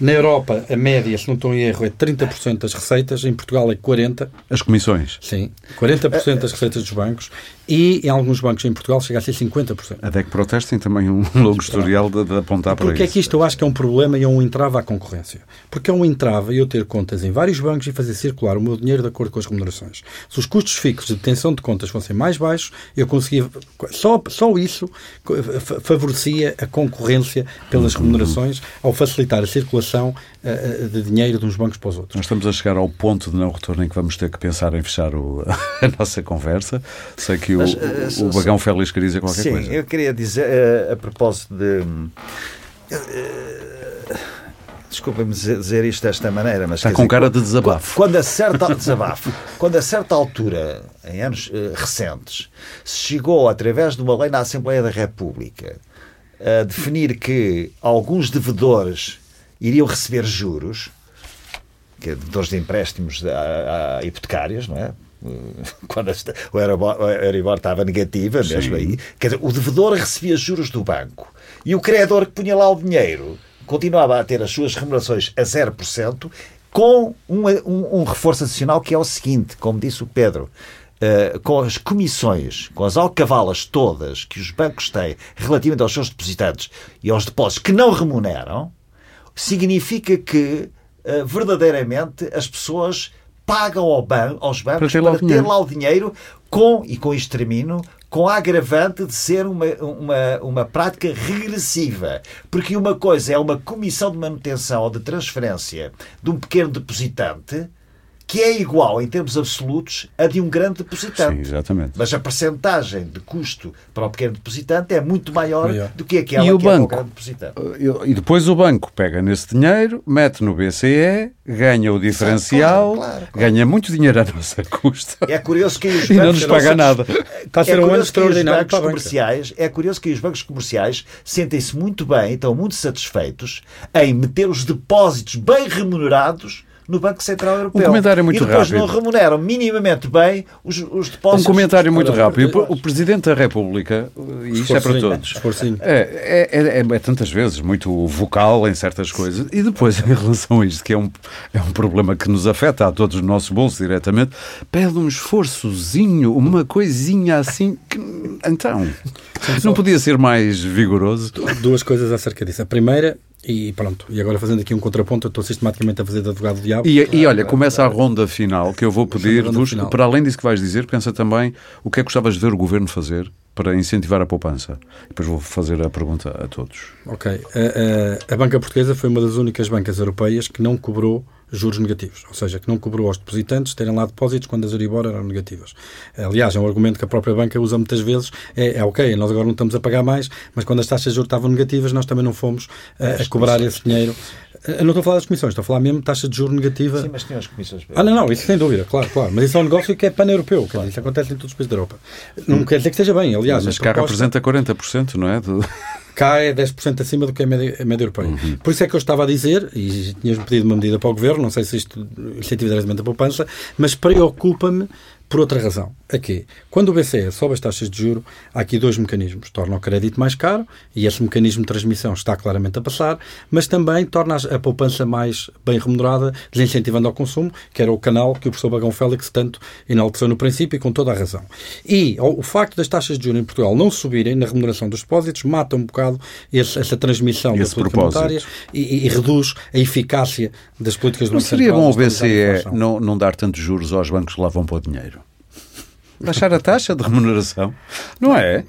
na Europa, a média, se não estou em erro, é 30% das receitas, em Portugal é 40%. As comissões? Sim, 40% das receitas dos bancos e em alguns bancos em Portugal chega a ser 50%. A DEC Proteste tem também um longo historial de, de apontar para Porque isso. é que isto eu acho que é um problema e é um entrave à concorrência. Porque é um entrave eu ter contas em vários bancos e fazer circular o meu dinheiro de acordo com as remunerações. Se os custos fixos de detenção de contas fossem mais baixos, eu conseguia. Só, só isso favorecia a concorrência pelas uhum. remunerações ao facilitar a circulação de dinheiro de uns bancos para os outros. Nós estamos a chegar ao ponto de não retorno em que vamos ter que pensar em fechar o, a nossa conversa. Sei que o, Mas, uh, o Bagão Félix queria dizer qualquer sim, coisa. Sim, eu queria dizer, uh, a propósito de. Desculpa-me dizer isto desta maneira, mas. Está com dizer, cara de desabafo. Quando a certa, desabafo, quando a certa altura, em anos recentes, se chegou, através de uma lei na Assembleia da República, a definir que alguns devedores iriam receber juros que é devedores de empréstimos a, a hipotecários, não é? quando o Euribor estava negativa, mesmo Sim. aí, quer dizer, o devedor recebia juros do banco e o credor que punha lá o dinheiro continuava a ter as suas remunerações a 0%, com um, um, um reforço adicional que é o seguinte, como disse o Pedro, Uh, com as comissões, com as alcavalas todas que os bancos têm relativamente aos seus depositantes e aos depósitos que não remuneram, significa que uh, verdadeiramente as pessoas pagam ao ban aos bancos para, ter, para lá, ter lá o dinheiro com, e com isto termino, com a agravante de ser uma, uma, uma prática regressiva. Porque uma coisa é uma comissão de manutenção ou de transferência de um pequeno depositante que é igual, em termos absolutos, a de um grande depositante. Sim, exatamente. Mas a percentagem de custo para o pequeno depositante é muito maior, maior. do que aquela e o que banco, é o grande depositante. E depois o banco pega nesse dinheiro, mete no BCE, ganha o diferencial, claro, claro, claro. ganha muito dinheiro à nossa custa. É curioso que os bancos... e não nos paga nada. Está a ser é um ano extraordinário para comerciais, É curioso que os bancos comerciais sentem-se muito bem, estão muito satisfeitos em meter os depósitos bem remunerados no Banco Central Europeu. Um comentário muito e depois rápido. não remuneram minimamente bem os, os depósitos. Um comentário muito rápido. O Presidente da República, e isto é para todos, é, é, é, é, tantas vezes muito vocal em certas coisas, e depois, em relação a isto, que é um, é um problema que nos afeta a todos os nossos bolsos diretamente, pede um esforçozinho, uma coisinha assim. Que, então, não podia ser mais vigoroso? Duas coisas acerca disso. A primeira e pronto, e agora fazendo aqui um contraponto, eu estou sistematicamente a fazer de advogado do diabo. E, e olha, começa a ronda final, que eu vou pedir-vos, para além disso que vais dizer, pensa também o que é que gostavas de ver o governo fazer para incentivar a poupança. Depois vou fazer a pergunta a todos. Ok. A, a, a banca portuguesa foi uma das únicas bancas europeias que não cobrou juros negativos, ou seja, que não cobrou aos depositantes terem lá depósitos quando as Euribor eram negativas. Aliás, é um argumento que a própria banca usa muitas vezes, é, é ok, nós agora não estamos a pagar mais, mas quando as taxas de juros estavam negativas, nós também não fomos uh, a cobrar esse dinheiro. Eu não estou a falar das comissões, estou a falar mesmo de taxa de juros negativa. Sim, mas tem as comissões. Ah, não, não, isso sem dúvida, claro, claro. Mas isso é um negócio que é pan-europeu, claro. isso acontece em todos os países da Europa. Não quer dizer que esteja bem, aliás. Mas cá proposta... representa 40%, não é? Cá é 10% acima do que é a média, a média europeia. Uhum. Por isso é que eu estava a dizer, e tinhas pedido uma medida para o Governo, não sei se isto incentiva diretamente a poupança, mas preocupa-me por outra razão. Aqui, quando o BCE sobe as taxas de juro, há aqui dois mecanismos. Torna o crédito mais caro, e esse mecanismo de transmissão está claramente a passar, mas também torna a poupança mais bem remunerada, desincentivando ao consumo, que era o canal que o professor Bagão Félix tanto enalteceu no princípio e com toda a razão. E o facto das taxas de juros em Portugal não subirem na remuneração dos depósitos mata um bocado esse, essa transmissão esse da política monetária e, e, reduz a eficácia das políticas do Não seria bom o BCE não, não dar tantos juros aos bancos que lá vão para o dinheiro? Baixar a taxa de remuneração, não é?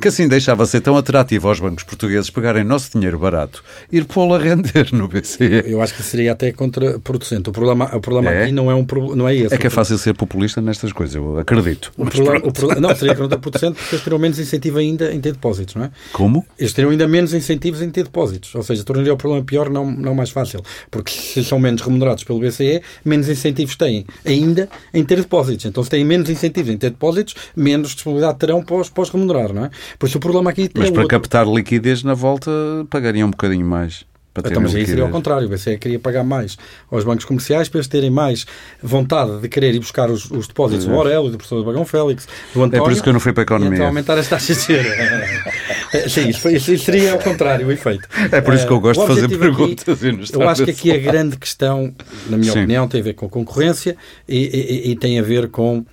Que assim deixava ser tão atrativo aos bancos portugueses pegarem nosso dinheiro barato e ir pô-lo a render no BCE. Eu acho que seria até contraproducente. O problema, o problema é? aqui não é, um, não é esse. É que é fácil ser populista nestas coisas, eu acredito. O problema, o problema, não, seria contraproducente porque eles teriam menos incentivo ainda em ter depósitos, não é? Como? Eles teriam ainda menos incentivos em ter depósitos. Ou seja, tornaria o problema pior, não, não mais fácil. Porque se são menos remunerados pelo BCE, menos incentivos têm ainda em ter depósitos. Então, se têm menos incentivos em ter depósitos, menos disponibilidade terão para os, para os remunerar, não é? Por isso o problema aqui Mas é para outro. captar liquidez na volta pagariam um bocadinho mais. Então, mas aí seria ao contrário. O BCE queria pagar mais aos bancos comerciais para eles terem mais vontade de querer ir buscar os, os depósitos do Aurélio, do professor Bagão Félix, do António. É por isso que eu não fui para a economia. Então aumentar as taxas de juros. Sim, isso, isso, seria ao contrário o efeito. É por isso que eu gosto de fazer perguntas. Aqui, eu acho que aqui a grande questão, na minha Sim. opinião, tem a ver com concorrência e, e, e tem a ver com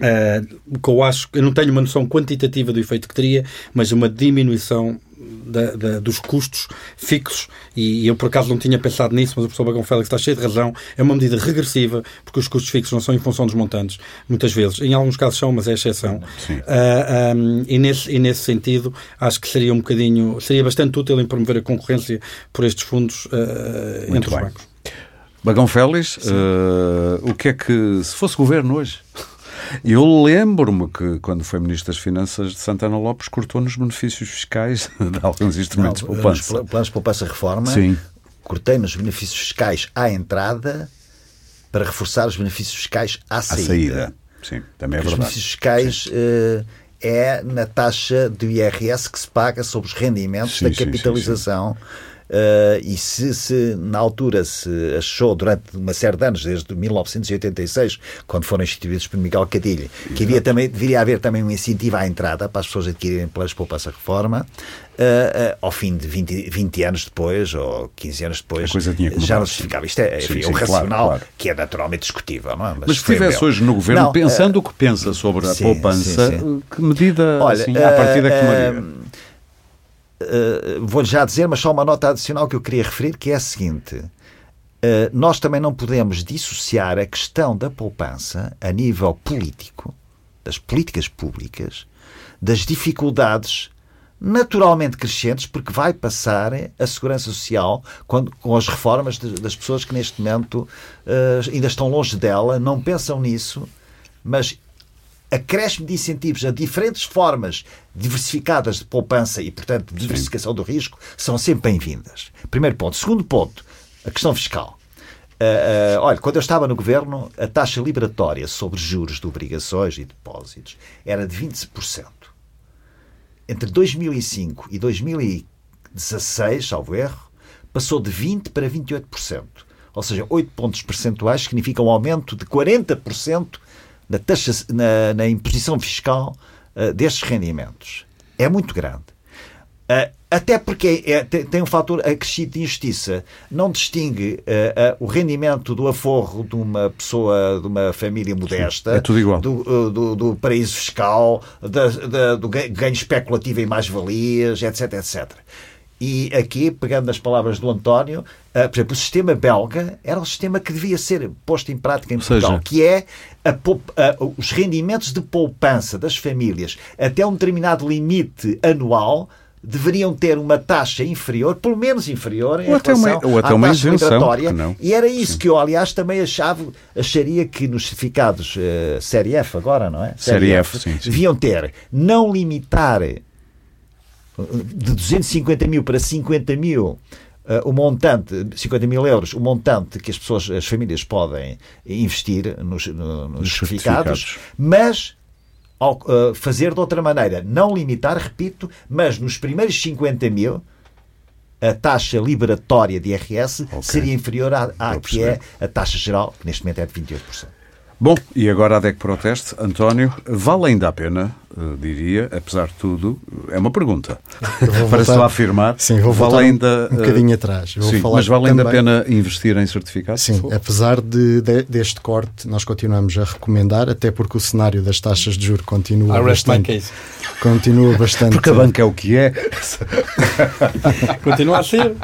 Uh, que eu acho, eu não tenho uma noção quantitativa do efeito que teria, mas uma diminuição da, da, dos custos fixos, e eu por acaso não tinha pensado nisso, mas o professor Bagão Félix está cheio de razão, é uma medida regressiva, porque os custos fixos não são em função dos montantes, muitas vezes, em alguns casos são, mas é exceção. Uh, ah, um, e, nesse, e nesse sentido, acho que seria um bocadinho, seria bastante útil em promover a concorrência por estes fundos uh, entre bem. os bancos. Bagão Félix, uh, o que é que, se fosse governo hoje, eu lembro-me que, quando foi Ministro das Finanças de Santana Lopes, cortou nos benefícios fiscais de alguns instrumentos de poupança. Nos planos de poupança reforma, Sim. cortei nos benefícios fiscais à entrada para reforçar os benefícios fiscais à saída. À saída. Sim, também é verdade. Os benefícios fiscais uh, é na taxa do IRS que se paga sobre os rendimentos sim, da capitalização. Sim, sim, Uh, e se, se, na altura se achou, durante uma série de anos, desde 1986, quando foram instituídos por Miguel Cadilho, que havia também, deveria haver também um incentivo à entrada para as pessoas adquirirem planos poupança reforma, uh, uh, ao fim de 20, 20, anos depois, ou 15 anos depois, já não se justificava. Isto é, enfim, sim, sim, um racional claro, claro. que é naturalmente discutível. Não é? Mas, Mas se estivesse hoje no governo, não, pensando o que pensa sobre a sim, poupança, que medida Olha, assim, à partida que tomaria? Uh, vou já dizer, mas só uma nota adicional que eu queria referir, que é a seguinte. Uh, nós também não podemos dissociar a questão da poupança a nível político, das políticas públicas, das dificuldades naturalmente crescentes, porque vai passar a segurança social quando, com as reformas de, das pessoas que neste momento uh, ainda estão longe dela, não pensam nisso, mas acréscimo de incentivos a diferentes formas diversificadas de poupança e, portanto, de diversificação do risco são sempre bem-vindas. Primeiro ponto. Segundo ponto, a questão fiscal. Uh, uh, olha, quando eu estava no governo, a taxa liberatória sobre juros de obrigações e depósitos era de 20%. Entre 2005 e 2016, salvo erro, passou de 20% para 28%. Ou seja, 8 pontos percentuais significam um aumento de 40% na, taxa, na, na imposição fiscal uh, destes rendimentos. É muito grande. Uh, até porque é, tem, tem, um fator acrescido de injustiça. Não distingue uh, uh, o rendimento do aforro de uma pessoa, de uma família modesta, Sim, é. Do, do, do paraíso fiscal, da, da, do ganho especulativo em mais-valias, etc, etc. E aqui, pegando as palavras do António, uh, por exemplo, o sistema belga era o sistema que devia ser posto em prática em Portugal, seja... que é a, a, os rendimentos de poupança das famílias até um determinado limite anual deveriam ter uma taxa inferior, pelo menos inferior, em ou até relação uma, ou até à uma taxa migratória. E era isso Sim. que eu, aliás, também achava, acharia que nos certificados uh, Série F agora, não é? Série, Série F, F sim, sim. deviam ter, não limitar de 250 mil para 50 mil Uh, o montante, 50 mil euros, o montante que as pessoas, as famílias podem investir nos, no, nos certificados, certificados, mas ao, uh, fazer de outra maneira, não limitar, repito, mas nos primeiros 50 mil a taxa liberatória de IRS okay. seria inferior à, à que é a taxa geral, que neste momento é de 28%. Bom, e agora a DEC Proteste, António, vale ainda a pena, diria, apesar de tudo, é uma pergunta. Para só afirmar, sim, vou vale ainda um bocadinho uh, atrás. Sim, mas vale ainda a pena investir em certificados? Sim, apesar de, de, deste corte, nós continuamos a recomendar, até porque o cenário das taxas de juros continua I bastante, continua bastante. Porque a banca é o que é. continua a ser.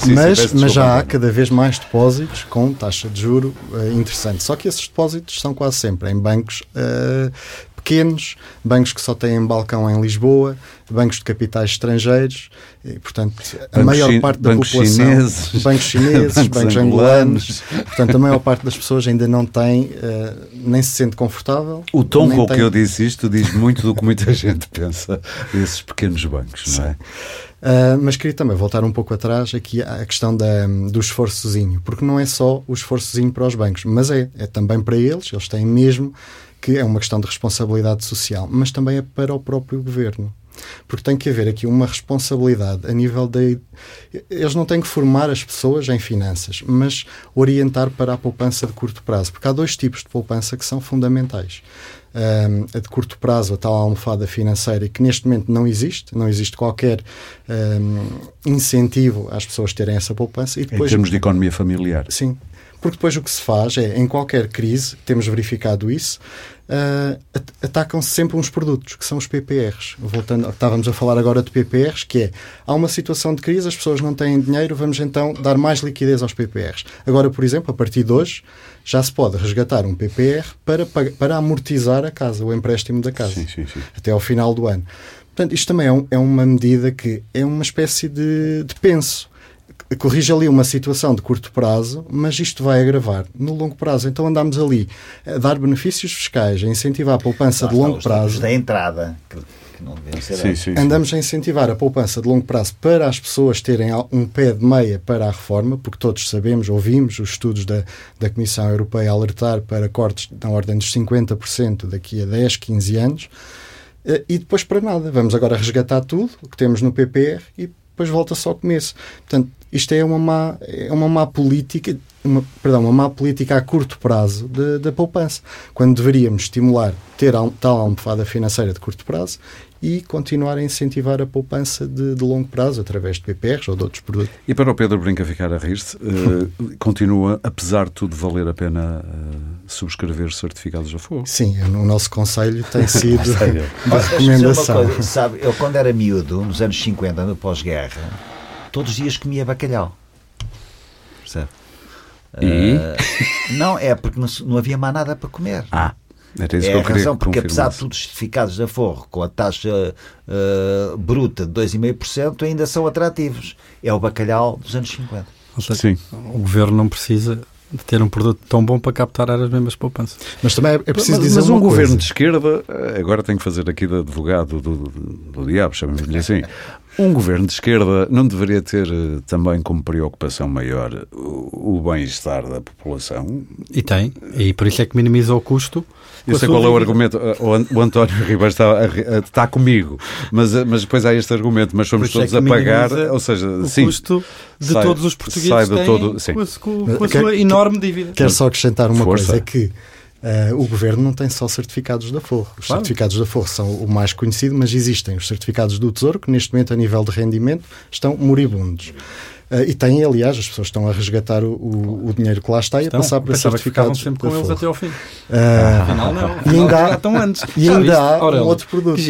Sim, mas, sim, mas já há cada vez mais depósitos com taxa de juro uh, interessante. Só que esses depósitos são quase sempre em bancos uh, pequenos, bancos que só têm balcão em Lisboa, bancos de capitais estrangeiros, e, portanto, a bancos maior parte da bancos população, chineses, bancos chineses, bancos, bancos angolanos, portanto, a maior parte das pessoas ainda não tem, uh, nem se sente confortável. O tom com tem... que eu disse isto diz muito do que muita gente pensa desses pequenos bancos, Sim. não é? Uh, mas queria também voltar um pouco atrás aqui à questão da, do esforçozinho, porque não é só o esforçozinho para os bancos, mas é, é também para eles, eles têm mesmo que é uma questão de responsabilidade social, mas também é para o próprio governo. Porque tem que haver aqui uma responsabilidade a nível da. Eles não têm que formar as pessoas em finanças, mas orientar para a poupança de curto prazo. Porque há dois tipos de poupança que são fundamentais um, a de curto prazo, a tal almofada financeira, que neste momento não existe, não existe qualquer um, incentivo às pessoas terem essa poupança. E depois, em termos de economia familiar. Sim, porque depois o que se faz é, em qualquer crise, temos verificado isso, uh, atacam-se sempre uns produtos, que são os PPRs. Voltando, estávamos a falar agora de PPRs, que é, há uma situação de crise, as pessoas não têm dinheiro, vamos então dar mais liquidez aos PPRs. Agora, por exemplo, a partir de hoje, já se pode resgatar um PPR para, para amortizar a casa, o empréstimo da casa, sim, sim, sim. até ao final do ano. Portanto, isto também é, um, é, uma medida que é uma espécie de, de penso corrige ali uma situação de curto prazo, mas isto vai agravar no longo prazo. Então andamos ali a dar benefícios fiscais, a incentivar a poupança de longo prazo. da entrada. Que, não ser sim, sim, andamos sim. a incentivar a poupança de longo prazo para as pessoas terem um pé de meia para a reforma, porque todos sabemos, ouvimos os estudos da, da Comissão Europeia alertar para cortes na ordem dos 50% daqui a 10, 15 anos. Eh, e depois para nada. Vamos agora resgatar tudo o que temos no PPR e depois volta-se ao começo. Portanto, isto é uma má, é uma má política, uma, perdão, uma má política a curto prazo da poupança, quando deveríamos estimular ter tal almofada financeira de curto prazo e continuar a incentivar a poupança de, de, longo prazo através de PPRs ou de outros produtos. E para o Pedro Brinca ficar a rir-se, uh, continua, apesar de tudo, valer a pena uh, subscrever certificados a fogo? Sim, o nosso conselho tem sido uma recomendação. Coisa, sabe, eu quando era miúdo, nos anos 50, no pós-guerra, todos os dias comia bacalhau. Percebe? E? Uh, não, é porque não, não havia mais nada para comer. Ah. Era isso é que eu a razão, porque apesar de tudo justificados de aforro com a taxa uh, bruta de 2,5%, ainda são atrativos. É o bacalhau dos anos 50. Seja, Sim. O governo não precisa de ter um produto tão bom para captar as mesmas poupanças. Mas também é preciso mas, dizer mas um coisa. governo de esquerda, agora tenho que fazer aqui de advogado do, do, do diabo, chamemos-lhe assim. Um governo de esquerda não deveria ter eh, também como preocupação maior o, o bem-estar da população? E tem, e por isso é que minimiza o custo eu sei qual é o argumento. O António Ribas está, está comigo, mas, mas depois há este argumento, mas somos é todos é a pagar, ou seja, o sim, custo de sai, todos os portugueses sai do todo, sim. com a, com, com a sua enorme dívida. Quero só acrescentar uma Força. coisa, é que Uh, o governo não tem só certificados da Forro. Os claro. certificados da Forro são o mais conhecido, mas existem os certificados do Tesouro, que neste momento, a nível de rendimento, estão moribundos. Uh, e têm, aliás, as pessoas estão a resgatar o, o, o dinheiro que lá está e a passar para certificados. Que sempre com eles até ao fim. Uh, Afinal, não. E ainda há, antes. E ainda há um outro produto.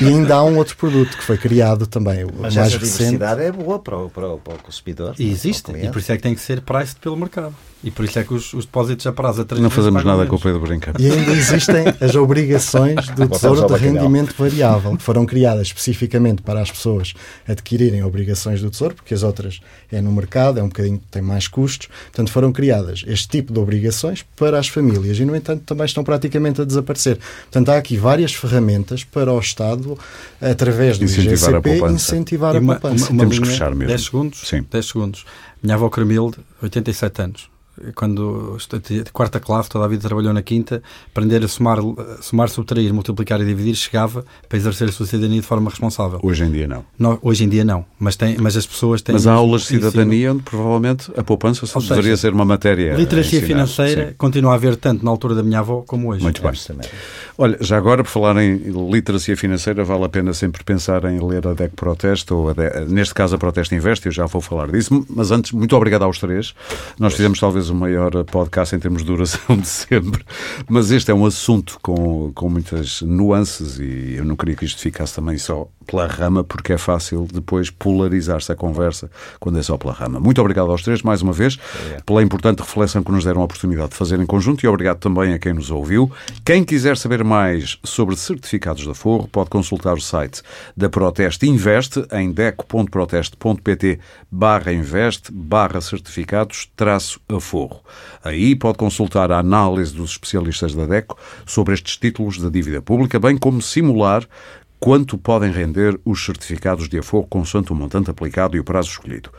e ainda há um outro produto que foi criado também. Mas mais essa recente. diversidade é boa para o, para o, para o consumidor. E existe. E por isso é que tem que ser priced pelo mercado. E por isso é que os, os depósitos a prazo a três Não fazemos nada com o Pedro Brinca. E ainda existem as obrigações do Tesouro de Rendimento Variável, que foram criadas especificamente para as pessoas adquirirem obrigações do Tesouro, porque as outras é no mercado, é um bocadinho, tem mais custos. Portanto, foram criadas este tipo de obrigações para as famílias e, no entanto, também estão praticamente a desaparecer. Portanto, há aqui várias ferramentas para o Estado, através do incentivar IGCP, a incentivar a poupança. Uma, uma Temos que fechar mesmo. 10 segundos? Sim. 10 segundos. Minha avó Cremilde, 87 anos quando quarta classe, toda a vida trabalhou na quinta, aprender a somar, somar, subtrair, multiplicar e dividir, chegava para exercer a sua cidadania de forma responsável. Hoje em dia não. não hoje em dia não, mas, tem, mas as pessoas têm... Mas há aulas de cidadania onde provavelmente a poupança Ou deveria seja, ser uma matéria Literacia financeira sim. continua a haver tanto na altura da minha avó como hoje. Muito bem. Olha, já agora, por falar em literacia financeira, vale a pena sempre pensar em ler a DEC Proteste, ou DEC, neste caso a Proteste Investe, eu já vou falar disso, mas antes, muito obrigado aos três. Nós fizemos talvez o maior podcast em termos de duração de sempre, mas este é um assunto com, com muitas nuances e eu não queria que isto ficasse também só pela rama, porque é fácil depois polarizar-se a conversa quando é só pela rama. Muito obrigado aos três, mais uma vez, pela importante reflexão que nos deram a oportunidade de fazer em conjunto e obrigado também a quem nos ouviu. Quem quiser saber mais sobre certificados da Forro, pode consultar o site da Proteste Investe em deco.proteste.pt barra investe barra certificados traço aforro. Aí pode consultar a análise dos especialistas da DECO sobre estes títulos da dívida pública, bem como simular quanto podem render os certificados de aforro consoante o montante aplicado e o prazo escolhido.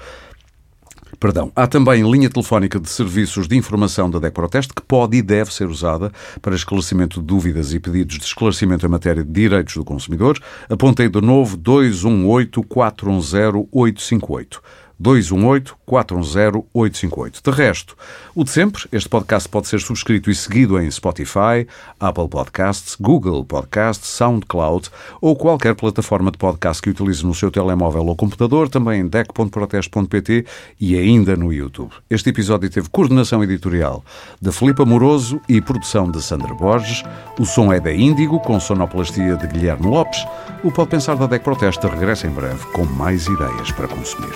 Perdão. Há também linha telefónica de serviços de informação da DEC Proteste que pode e deve ser usada para esclarecimento de dúvidas e pedidos de esclarecimento em matéria de direitos do consumidor. Apontei de novo 218 410 858. 218-410-858. De resto, o de sempre, este podcast pode ser subscrito e seguido em Spotify, Apple Podcasts, Google Podcasts, SoundCloud ou qualquer plataforma de podcast que utilize no seu telemóvel ou computador, também em deck.proteste.pt e ainda no YouTube. Este episódio teve coordenação editorial de Filipe Amoroso e produção de Sandra Borges. O som é da Índigo, com sonoplastia de Guilherme Lopes. O Pode Pensar da DEC Proteste regressa em breve com mais ideias para consumir.